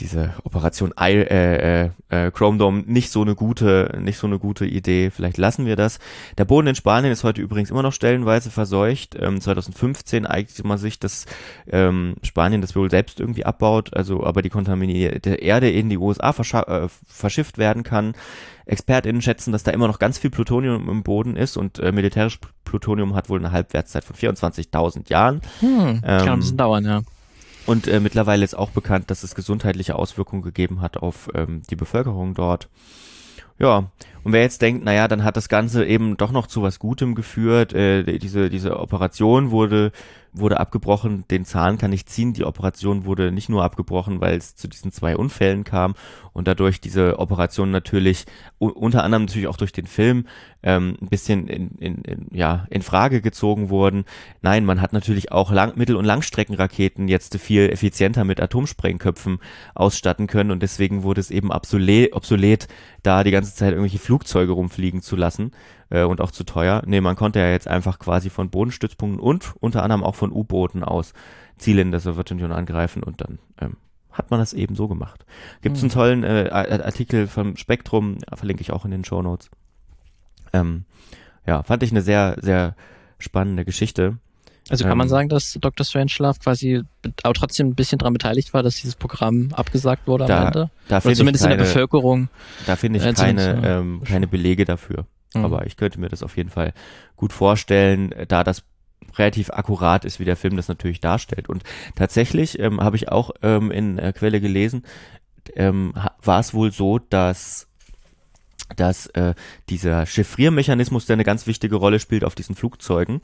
A: diese Operation I, äh, äh, äh, Chrome Dome nicht so eine gute, nicht so eine gute Idee. Vielleicht lassen wir das. Der Boden in Spanien ist heute übrigens immer noch stellenweise verseucht. Ähm, 2015 eignet man sich, dass ähm, Spanien das wohl selbst irgendwie abbaut, also aber die kontaminierte Erde in die USA äh, verschifft werden kann. ExpertInnen schätzen, dass da immer noch ganz viel Plutonium im Boden ist und äh, militärisch Plutonium hat wohl eine Halbwertszeit von 24.000 Jahren.
D: Hm, kann ein bisschen dauern, ja.
A: Und äh, mittlerweile ist auch bekannt, dass es gesundheitliche Auswirkungen gegeben hat auf ähm, die Bevölkerung dort. Ja, und wer jetzt denkt, naja, dann hat das Ganze eben doch noch zu was Gutem geführt, äh, diese, diese Operation wurde wurde abgebrochen, den Zahn kann ich ziehen. Die Operation wurde nicht nur abgebrochen, weil es zu diesen zwei Unfällen kam und dadurch diese Operation natürlich unter anderem natürlich auch durch den Film ähm, ein bisschen in, in, in, ja, in Frage gezogen wurden. Nein, man hat natürlich auch Lang Mittel- und Langstreckenraketen jetzt viel effizienter mit Atomsprengköpfen ausstatten können und deswegen wurde es eben obsolet, obsolet da die ganze Zeit irgendwelche Flugzeuge rumfliegen zu lassen äh, und auch zu teuer. Nee, man konnte ja jetzt einfach quasi von Bodenstützpunkten und unter anderem auch von U-Booten aus Ziele in der Sowjetunion angreifen und dann ähm, hat man das eben so gemacht. Gibt es einen hm. tollen äh, Artikel vom Spektrum, verlinke ich auch in den Show Notes. Ähm, ja, fand ich eine sehr, sehr spannende Geschichte.
D: Also kann ähm, man sagen, dass Dr. Strangelove quasi auch trotzdem ein bisschen daran beteiligt war, dass dieses Programm abgesagt wurde
A: da,
D: am Ende?
A: Da Oder
D: zumindest
A: keine,
D: in der Bevölkerung.
A: Da finde ich äh, keine, ähm, keine Belege dafür. Mhm. Aber ich könnte mir das auf jeden Fall gut vorstellen, da das relativ akkurat ist, wie der Film das natürlich darstellt. Und tatsächlich ähm, habe ich auch ähm, in der Quelle gelesen, ähm, war es wohl so, dass dass äh, dieser Chiffriermechanismus, der eine ganz wichtige Rolle spielt auf diesen Flugzeugen,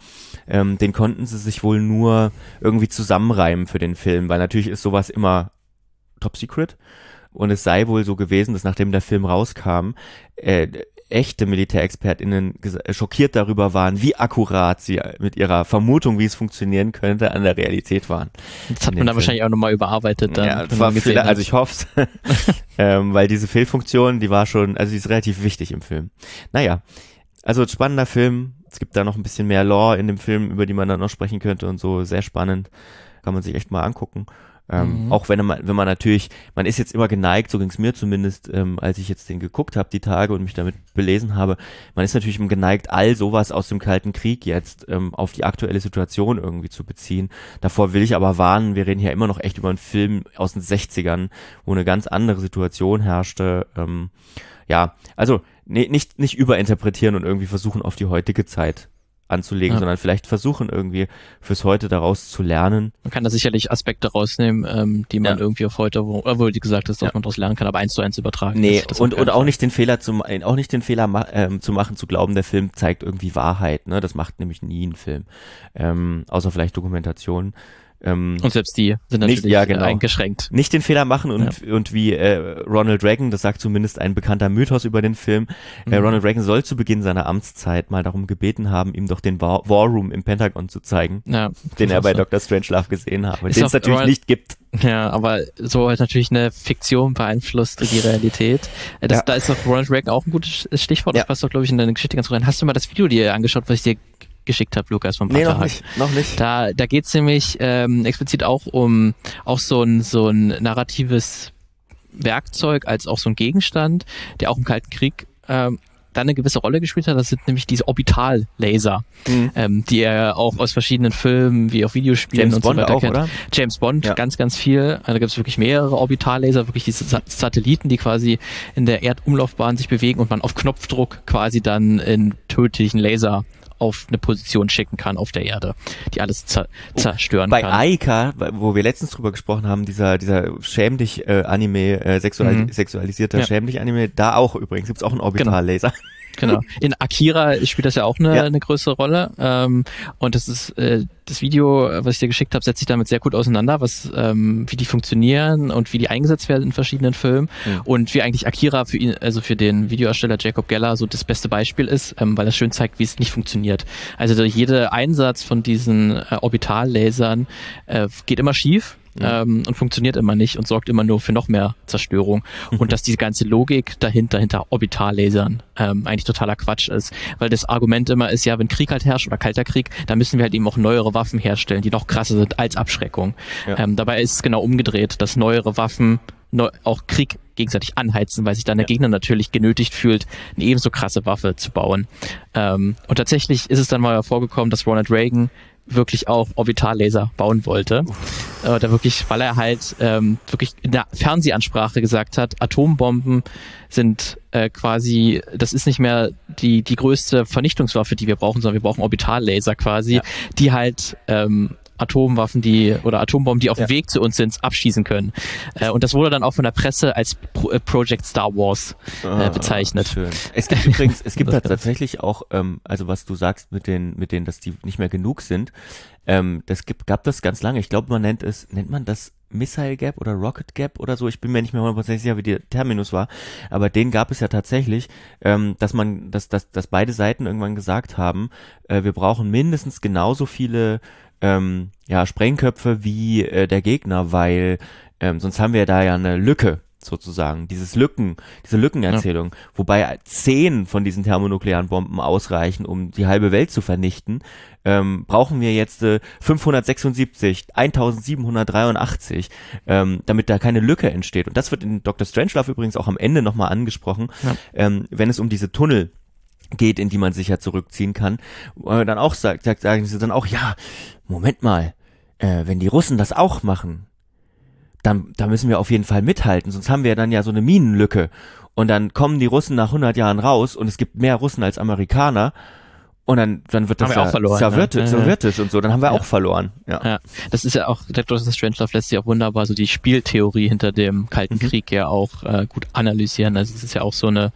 A: ähm, den konnten sie sich wohl nur irgendwie zusammenreimen für den Film, weil natürlich ist sowas immer top secret. Und es sei wohl so gewesen, dass nachdem der Film rauskam, äh, echte MilitärexpertInnen schockiert darüber waren, wie akkurat sie mit ihrer Vermutung, wie es funktionieren könnte, an der Realität waren.
D: Das hat man dann Film. wahrscheinlich auch nochmal überarbeitet. Dann,
A: ja, das war viele, also ich hoffe [laughs] ähm, weil diese Fehlfunktion, die war schon, also die ist relativ wichtig im Film. Naja, also spannender Film. Es gibt da noch ein bisschen mehr Lore in dem Film, über die man dann noch sprechen könnte und so. Sehr spannend. Kann man sich echt mal angucken. Ähm, mhm. Auch wenn man, wenn man natürlich, man ist jetzt immer geneigt, so ging es mir zumindest, ähm, als ich jetzt den geguckt habe, die Tage und mich damit belesen habe, man ist natürlich immer geneigt, all sowas aus dem Kalten Krieg jetzt ähm, auf die aktuelle Situation irgendwie zu beziehen. Davor will ich aber warnen, wir reden hier immer noch echt über einen Film aus den 60ern, wo eine ganz andere Situation herrschte. Ähm, ja, also nee, nicht, nicht überinterpretieren und irgendwie versuchen, auf die heutige Zeit anzulegen,
D: Ja.
A: sondern vielleicht versuchen irgendwie fürs Heute daraus zu lernen.
D: Man kann da sicherlich Aspekte rausnehmen, ähm, die man
A: Ja.
D: irgendwie auf heute, wo, obwohl die gesagt ist, dass
A: Ja.
D: man daraus lernen kann, aber eins zu eins übertragen.
A: Nee,
D: das auf
A: und, und auch nicht den Fehler zu, ma- auch nicht den Fehler ma ähm, zu machen, zu glauben, der Film zeigt irgendwie Wahrheit, ne? Das macht nämlich nie ein Film. Ähm, außer vielleicht Dokumentation. Ähm,
D: Und selbst die sind
A: Nicht-
D: natürlich
A: ja, genau.
D: äh, eingeschränkt.
A: nicht den Fehler machen und, und wie äh, Ronald Reagan, das sagt zumindest ein bekannter Mythos über den Film, äh,
D: Mhm.
A: Ronald Reagan soll zu Beginn seiner Amtszeit mal darum gebeten haben, ihm doch den War, War Room im Pentagon zu zeigen,
D: Ja,
A: den er bei
D: so.
A: Dr. Strangelove gesehen habe, den es natürlich
D: Ronald-
A: nicht gibt.
D: Ja, aber so halt natürlich eine Fiktion beeinflusst die Realität. Äh, Das,
A: Ja.
D: Da ist doch Ronald Reagan auch ein gutes Stichwort. Das
A: Ja.
D: passt doch, glaube ich, in deine Geschichte ganz gut rein. Hast du mal das Video dir angeschaut, was ich dir geschickt habe, Lukas, vom
A: Nee, noch nicht, noch nicht.
D: Da, da geht's nämlich ähm, explizit auch um auch so ein, so ein narratives Werkzeug als auch so ein Gegenstand, der auch im Kalten Krieg ähm, dann eine gewisse Rolle gespielt hat. Das sind nämlich diese Orbitallaser,
A: Mhm.
D: ähm, die er auch aus verschiedenen Filmen wie auch Videospielen
A: James
D: und
A: Bond
D: so weiter
A: auch,
D: kennt.
A: oder?
D: James Bond,
A: Ja.
D: ganz, ganz viel. Da gibt es wirklich mehrere Orbitallaser, wirklich diese Sa Satelliten, die quasi in der Erdumlaufbahn sich bewegen und man auf Knopfdruck quasi dann in tödlichen Laser auf eine Position schicken kann auf der Erde, die alles zer zerstören
A: Bei
D: kann.
A: Aika, wo wir letztens drüber gesprochen haben, dieser, dieser schämlich äh, Anime, äh, sexual
D: Mhm.
A: sexualisierter
D: Ja.
A: schämlich Anime, da auch übrigens gibt's auch einen Orbitallaser.
D: Genau. In Akira spielt das ja auch eine,
A: Ja.
D: eine größere Rolle. Ähm, und das ist äh, das Video, was ich dir geschickt habe, setzt sich damit sehr gut auseinander, was ähm, wie die funktionieren und wie die eingesetzt werden in verschiedenen Filmen.
A: Mhm.
D: Und wie eigentlich Akira für ihn, also für den Videoersteller Jacob Geller so das beste Beispiel ist, ähm, weil das schön zeigt, wie es nicht funktioniert. Also der- jeder Einsatz von diesen äh, Orbitallasern äh, geht immer schief. Ähm, und funktioniert immer nicht und sorgt immer nur für noch mehr Zerstörung. Und dass diese ganze Logik dahinter, hinter Orbitallasern, ähm, eigentlich totaler Quatsch ist. Weil das Argument immer ist, ja, wenn Krieg halt herrscht oder kalter Krieg, dann müssen wir halt eben auch neuere Waffen herstellen, die noch krasser sind als Abschreckung.
A: Ja.
D: Ähm, dabei ist es genau umgedreht, dass neuere Waffen neu, auch Krieg gegenseitig anheizen, weil sich dann der
A: Ja.
D: Gegner natürlich genötigt fühlt, eine ebenso krasse Waffe zu bauen. Ähm, und tatsächlich ist es dann mal vorgekommen, dass Ronald Reagan wirklich auch Orbitallaser bauen wollte. Äh, da wirklich, weil er halt ähm, wirklich in der Fernsehansprache gesagt hat, Atombomben sind äh, quasi, das ist nicht mehr die, die größte Vernichtungswaffe, die wir brauchen, sondern wir brauchen Orbitallaser quasi,
A: Ja.
D: die halt ähm, Atomwaffen, die oder Atombomben, die auf
A: Ja.
D: dem Weg zu uns sind, abschießen können. Äh, und das wurde dann auch von der Presse als Pro äh, Project Star Wars äh, bezeichnet.
A: Ah, Schön. Es gibt übrigens, es gibt [laughs] tatsächlich auch, ähm, also was du sagst mit den, mit denen, dass die nicht mehr genug sind. Ähm, das gibt, gab das ganz lange. Ich glaube, man nennt es, nennt man das Missile Gap oder Rocket Gap oder so. Ich bin mir nicht mehr hundertprozentig sicher, wie der Terminus war. Aber den gab es ja tatsächlich, ähm, dass man, dass, dass, dass beide Seiten irgendwann gesagt haben, äh, wir brauchen mindestens genauso viele ähm, ja, Sprengköpfe wie äh, der Gegner, weil ähm, sonst haben wir da ja eine Lücke sozusagen, dieses Lücken, diese Lückenerzählung, wobei zehn von diesen thermonuklearen Bomben ausreichen, um die halbe Welt zu vernichten, ähm, brauchen wir jetzt äh, 576, 1783, ähm, damit da keine Lücke entsteht. Und das wird in Dr. Strangelove übrigens auch am Ende nochmal angesprochen,
D: Ja.
A: ähm, wenn es um diese Tunnel geht, in die man sich ja zurückziehen kann, dann auch sagt, sagt, sagen sie dann auch, ja, Moment mal, äh, wenn die Russen das auch machen, dann da müssen wir auf jeden Fall mithalten, sonst haben wir dann ja so eine Minenlücke. Und dann kommen die Russen nach 100 Jahren raus und es gibt mehr Russen als Amerikaner und dann dann wird das ja
D: auch verloren,
A: sowjetisch,
D: ne?
A: Sowjetisch und so, dann haben wir
D: Ja.
A: auch verloren. Ja.
D: Ja, das ist ja auch, Dr. Strangelove lässt sich auch wunderbar so die Spieltheorie hinter dem Kalten
A: Mhm.
D: Krieg ja auch äh, gut analysieren. Also es ist ja auch so eine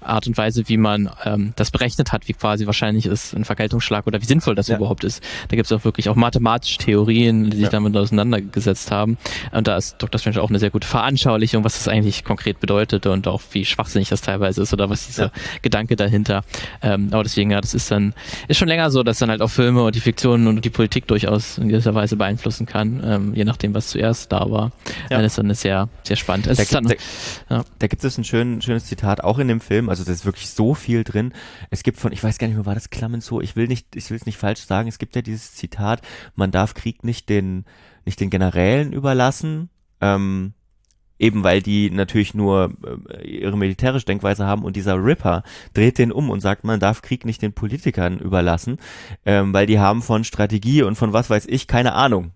D: Art und Weise, wie man ähm, das berechnet hat, wie quasi wahrscheinlich ist ein Vergeltungsschlag oder wie sinnvoll das
A: Ja.
D: überhaupt ist. Da gibt es auch wirklich auch mathematische Theorien, die sich damit auseinandergesetzt haben. Und da ist Dr. Strange auch eine sehr gute Veranschaulichung, was das eigentlich konkret bedeutet und auch wie schwachsinnig das teilweise ist oder was dieser. Gedanke dahinter. Ähm, aber deswegen, ja, das ist dann, ist schon länger so, dass dann halt auch Filme und die Fiktion und die Politik durchaus in gewisser Weise beeinflussen kann, ähm, je nachdem, was zuerst da war.
A: Ja.
D: Das ist dann sehr, sehr spannend. Es
A: Da,
D: ist dann,
A: da,
D: ja.
A: da gibt es ein schön, schönes Zitat auch in dem Film. Also da ist wirklich so viel drin. Es gibt von, ich weiß gar nicht mehr, war das Clemenceau? Ich will nicht, ich will es nicht falsch sagen. Es gibt ja dieses Zitat: Man darf Krieg nicht den, nicht den Generälen überlassen. Ähm, eben weil die natürlich nur äh, ihre militärische Denkweise haben und dieser Ripper dreht den um und sagt, man darf Krieg nicht den Politikern überlassen, ähm, weil die haben von Strategie und von was weiß ich keine Ahnung.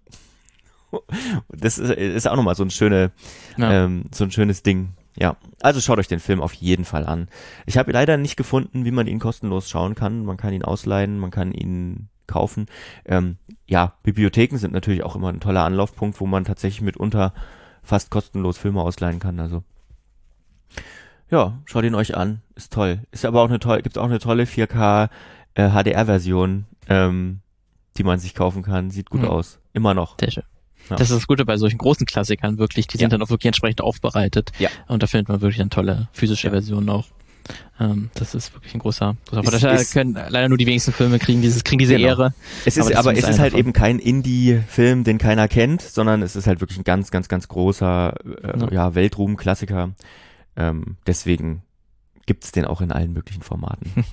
A: [laughs] Das ist, ist auch nochmal so ein schöne,
D: Ja.
A: ähm, so ein schönes Ding. Ja, also schaut euch den Film auf jeden Fall an. Ich habe leider nicht gefunden, wie man ihn kostenlos schauen kann. Man kann ihn ausleihen, man kann ihn kaufen. Ähm, ja, Bibliotheken sind natürlich auch immer ein toller Anlaufpunkt, wo man tatsächlich mitunter fast kostenlos Filme ausleihen kann. Also ja, schaut ihn euch an, ist toll. Ist aber auch eine tolle, gibt auch eine tolle 4K äh, HDR-Version, ähm, die man sich kaufen kann. Sieht gut
D: Mhm.
A: aus, immer noch.
D: Sehr schön.
A: Ja.
D: Das ist das Gute bei solchen großen Klassikern wirklich. Die sind
A: Ja.
D: dann auch wirklich entsprechend aufbereitet.
A: Ja.
D: Und da findet man wirklich dann tolle physische
A: Ja.
D: Versionen auch. Ähm, das ist wirklich ein großer, großer Vorteil.
A: Ist-
D: können leider nur die wenigsten Filme kriegen dieses, kriegen diese
A: Genau.
D: Ehre.
A: Es ist,
D: Aber
A: aber
D: ist
A: es ist halt
D: davon.
A: eben kein Indie-Film, den keiner kennt, sondern es ist halt wirklich ein ganz, ganz, ganz großer, äh,
D: Ja.
A: ja, Weltruhm-Klassiker. Ähm, deswegen gibt's den auch in allen möglichen Formaten. [laughs]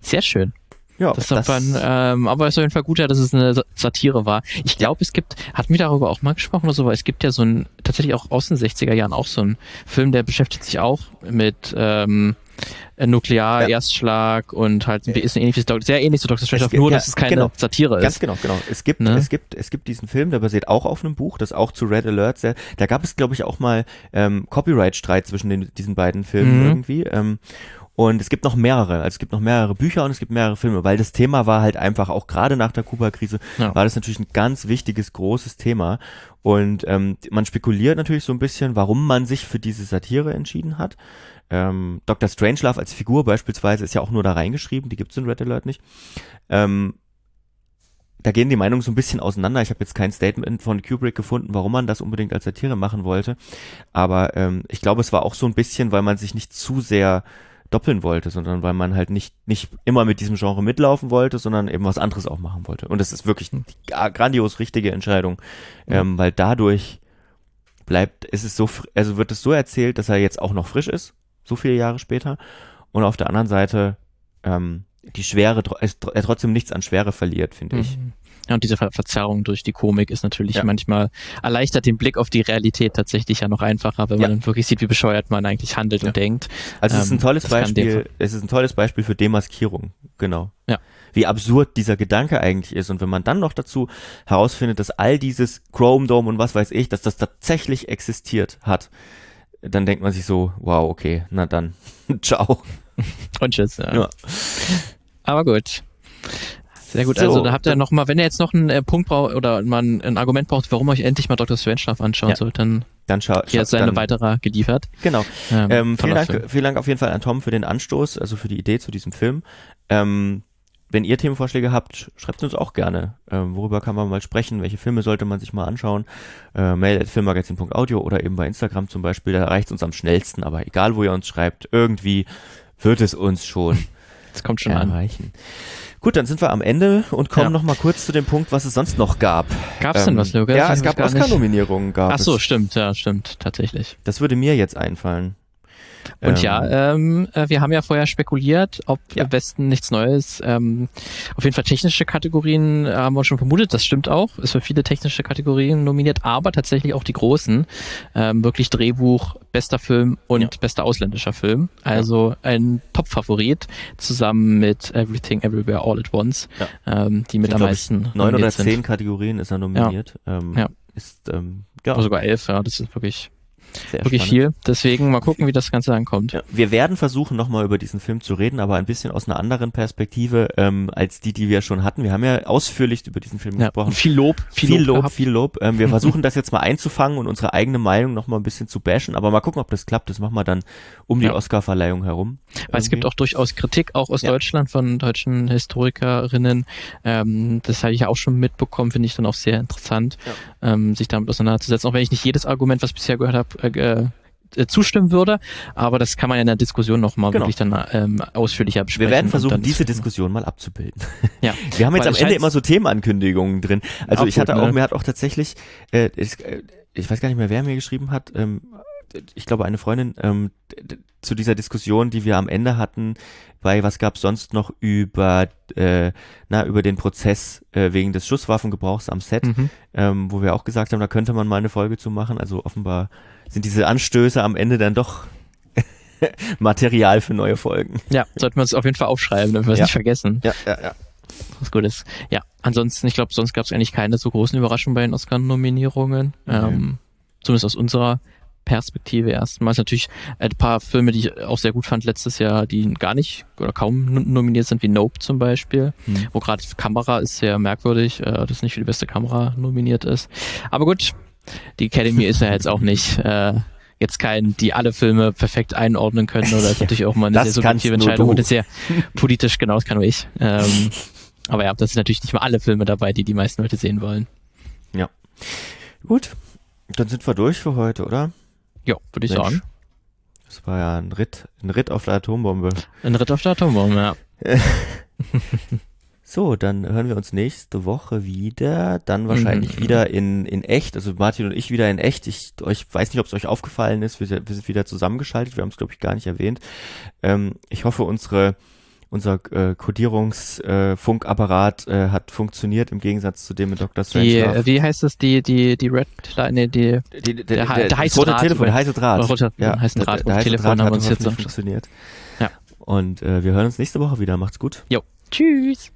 D: Sehr schön.
A: Ja,
D: Das ist doch dann, ähm, aber es ist auf jeden Fall gut, ja, dass es eine Sa- Satire war. Ich glaube, es gibt, hatten wir darüber auch mal gesprochen oder so, weil es gibt ja so ein, tatsächlich auch aus den 60er Jahren auch so ein Film, der beschäftigt sich auch mit ähm, Nuklear,
A: Ja.
D: Erstschlag und halt ein bisschen ähnlich, wie Dok- sehr ähnlich zu Dr. Strange, nur
A: ja,
D: dass es keine
A: genau.
D: Satire
A: Ganz
D: ist.
A: genau, genau. Es gibt,
D: Ne?
A: es gibt, es gibt diesen Film, der basiert auch auf einem Buch, das auch zu Red Alert sehr, da gab es, glaube ich, auch mal ähm, Copyright-Streit zwischen den, diesen beiden Filmen
D: Mhm.
A: irgendwie. Ähm, und es gibt noch mehrere, also es gibt noch mehrere Bücher und es gibt mehrere Filme, weil das Thema war halt einfach auch gerade nach der Kuba-Krise
D: Ja.
A: war das natürlich ein ganz wichtiges, großes Thema. Und ähm, man spekuliert natürlich so ein bisschen, warum man sich für diese Satire entschieden hat. Ähm, Dr. Strangelove als Figur beispielsweise ist ja auch nur da reingeschrieben, die gibt's in Red Alert nicht. Ähm, da gehen die Meinungen so ein bisschen auseinander. Ich habe jetzt kein Statement von Kubrick gefunden, warum man das unbedingt als Satire machen wollte. Aber ähm, ich glaube, es war auch so ein bisschen, weil man sich nicht zu sehr doppeln wollte, sondern weil man halt nicht, nicht immer mit diesem Genre mitlaufen wollte, sondern eben was anderes auch machen wollte. Und das ist wirklich die gra- grandios richtige Entscheidung, ähm, weil dadurch bleibt, ist es so, also wird es so erzählt, dass er jetzt auch noch frisch ist, so viele Jahre später. Und auf der anderen Seite ähm, die Schwere, er trotzdem nichts an Schwere verliert, finde ich.
D: Ja, und diese Ver Verzerrung durch die Komik ist natürlich
A: Ja.
D: manchmal erleichtert den Blick auf die Realität tatsächlich ja noch einfacher, wenn
A: Ja.
D: man dann wirklich sieht, wie bescheuert man eigentlich handelt und denkt.
A: Also es ist ein
D: Ähm,
A: tolles
D: dem
A: Beispiel, es ist ein tolles Beispiel für Demaskierung, genau.
D: Ja.
A: Wie absurd dieser Gedanke eigentlich ist. Und wenn man dann noch dazu herausfindet, dass all dieses Chrome Dome und was weiß ich, dass das tatsächlich existiert hat, dann denkt man sich so, wow, okay, na dann, [laughs] ciao.
D: Und tschüss. Ja.
A: Ja.
D: Aber gut. Sehr gut.
A: So,
D: also da habt ihr
A: dann-
D: noch mal, wenn ihr jetzt noch einen äh, Punkt braucht oder mal ein, ein Argument braucht, warum ihr euch endlich mal Dr. Strangelove anschauen
A: Ja.
D: sollt, dann
A: Dann schau,
D: hier
A: schau
D: ist eine
A: dann,
D: weitere geliefert.
A: Genau.
D: Ähm,
A: Ähm, vielen, Dank, vielen Dank auf jeden Fall an Tom für den Anstoß, also für die Idee zu diesem Film. Ähm, wenn ihr Themenvorschläge habt, schreibt uns auch gerne. Ähm, worüber kann man mal sprechen? Welche Filme sollte man sich mal anschauen? Äh, mail at filmmagazin.audio oder eben bei Instagram zum Beispiel. Da erreicht es uns am schnellsten. Aber egal, wo ihr uns schreibt, irgendwie wird es uns schon [laughs]
D: Das kommt schon an.
A: Gut, dann sind wir am Ende und kommen
D: Ja.
A: noch mal kurz zu dem Punkt, was es sonst noch gab.
D: Gab's denn
A: Ähm,
D: was, Lukas?
A: Ja, es gab Oscar-Nominierungen. gab
D: Ach so,
A: es.
D: stimmt, ja, stimmt, tatsächlich.
A: Das würde mir jetzt einfallen.
D: Und
A: Ähm,
D: ja, ähm, äh, wir haben ja vorher spekuliert, ob
A: Ja.
D: Westen nichts Neues. Ähm, auf jeden Fall technische Kategorien äh, haben wir schon vermutet. Das stimmt auch. Ist für viele technische Kategorien nominiert, aber tatsächlich auch die großen. Ähm, wirklich Drehbuch, bester Film und
A: Ja.
D: bester ausländischer Film. Also ein Top-Favorit zusammen mit Everything Everywhere All at Once, ähm, die mit
A: Sind,
D: am meisten
A: neun oder zehn Kategorien ist er nominiert. Ähm,
D: Ja.
A: Ist, ähm, ja,
D: Oder sogar elf, ja, das ist wirklich,
A: sehr
D: wirklich
A: spannend.
D: viel. Deswegen mal gucken, wie das Ganze ankommt.
A: Ja, wir werden versuchen, nochmal über diesen Film zu reden, aber ein bisschen aus einer anderen Perspektive ähm, als die, die wir schon hatten. Wir haben ja ausführlich über diesen Film
D: Ja,
A: gesprochen.
D: viel Lob, viel,
A: Viel,
D: Lob,
A: Lob, viel Lob. Ähm, wir versuchen das jetzt mal einzufangen und unsere eigene Meinung nochmal ein bisschen zu bashen, aber mal gucken, ob das klappt. Das machen wir dann um die
D: Ja.
A: Oscar-Verleihung herum.
D: Weil es gibt
A: Irgendwie.
D: auch durchaus Kritik, auch aus. Deutschland von deutschen Historikerinnen. Ähm, das habe ich ja auch schon mitbekommen, finde ich dann auch sehr interessant, ähm, sich damit auseinanderzusetzen. Auch wenn ich nicht jedes Argument, was ich bisher gehört habe, äh, äh, zustimmen würde, aber das kann man in der Diskussion nochmal
A: Genau.
D: wirklich dann ähm, ausführlicher besprechen.
A: Wir werden versuchen, diese Diskussion mal abzubilden. [laughs]
D: Ja.
A: Wir haben jetzt
D: Weil
A: am Ende immer so Themenankündigungen drin. Also ich hatte auch,
D: ne?
A: mir hat auch tatsächlich, äh, ich, äh, ich weiß gar nicht mehr, wer mir geschrieben hat, ähm, ich glaube eine Freundin, ähm, zu dieser Diskussion, die wir am Ende hatten, bei was gab sonst noch über, äh, na, über den Prozess äh, wegen des Schusswaffengebrauchs am Set,
D: Mhm.
A: ähm, wo wir auch gesagt haben, da könnte man mal eine Folge zu machen. Also offenbar sind diese Anstöße am Ende dann doch [laughs] Material für neue Folgen.
D: Ja, sollten wir uns auf jeden Fall aufschreiben, damit wir es
A: Ja.
D: nicht vergessen.
A: Ja, ja, ja.
D: Was gut ist. Ja, ansonsten, ich glaube, sonst gab es eigentlich keine so großen Überraschungen bei den Oscar-Nominierungen.
A: Mhm.
D: Ähm, zumindest aus unserer Perspektive erstmals. Natürlich ein paar Filme, die ich auch sehr gut fand letztes Jahr, die gar nicht oder kaum nominiert sind, wie Nope zum Beispiel, hm. wo gerade Kamera ist sehr merkwürdig, äh, dass nicht für die beste Kamera nominiert ist. Aber gut, die Academy ist ja jetzt auch nicht äh, jetzt kein, die alle Filme perfekt einordnen können oder ist [laughs] natürlich auch mal eine sehr subjektive Entscheidung und ist sehr [laughs] politisch, genau, das kann nur ich. Ähm, [laughs] aber ja, das sind natürlich nicht mal alle Filme dabei, die die meisten Leute sehen wollen.
A: Ja. Gut, dann sind wir durch für heute, oder?
D: Ja, würde ich Mensch. sagen.
A: Das war ja ein Ritt, ein Ritt auf der Atombombe.
D: Ein Ritt auf der Atombombe, ja. [laughs]
A: So, dann hören wir uns nächste Woche wieder. Dann wahrscheinlich mhm. wieder in, in echt. Also Martin und ich wieder in echt. Ich euch weiß nicht, ob es euch aufgefallen ist. Wir, wir sind wieder zusammengeschaltet. Wir haben es, glaube ich, gar nicht erwähnt. Ähm, ich hoffe, unsere unser äh, Codierungsfunkapparat äh, äh, hat funktioniert im Gegensatz zu dem mit Dr. Strange.
D: Die, wie heißt das, die, die, die Red, nee, die, die,
A: die der, der, der, heiße Draht. Telefon, der heiße Draht.
D: Roter, ja, heißen Draht,
A: der, der heiße
D: Telefon
A: Draht haben uns jetzt funktioniert. Ja. Und äh, wir hören uns nächste Woche wieder. Macht's gut.
D: Jo. Tschüss.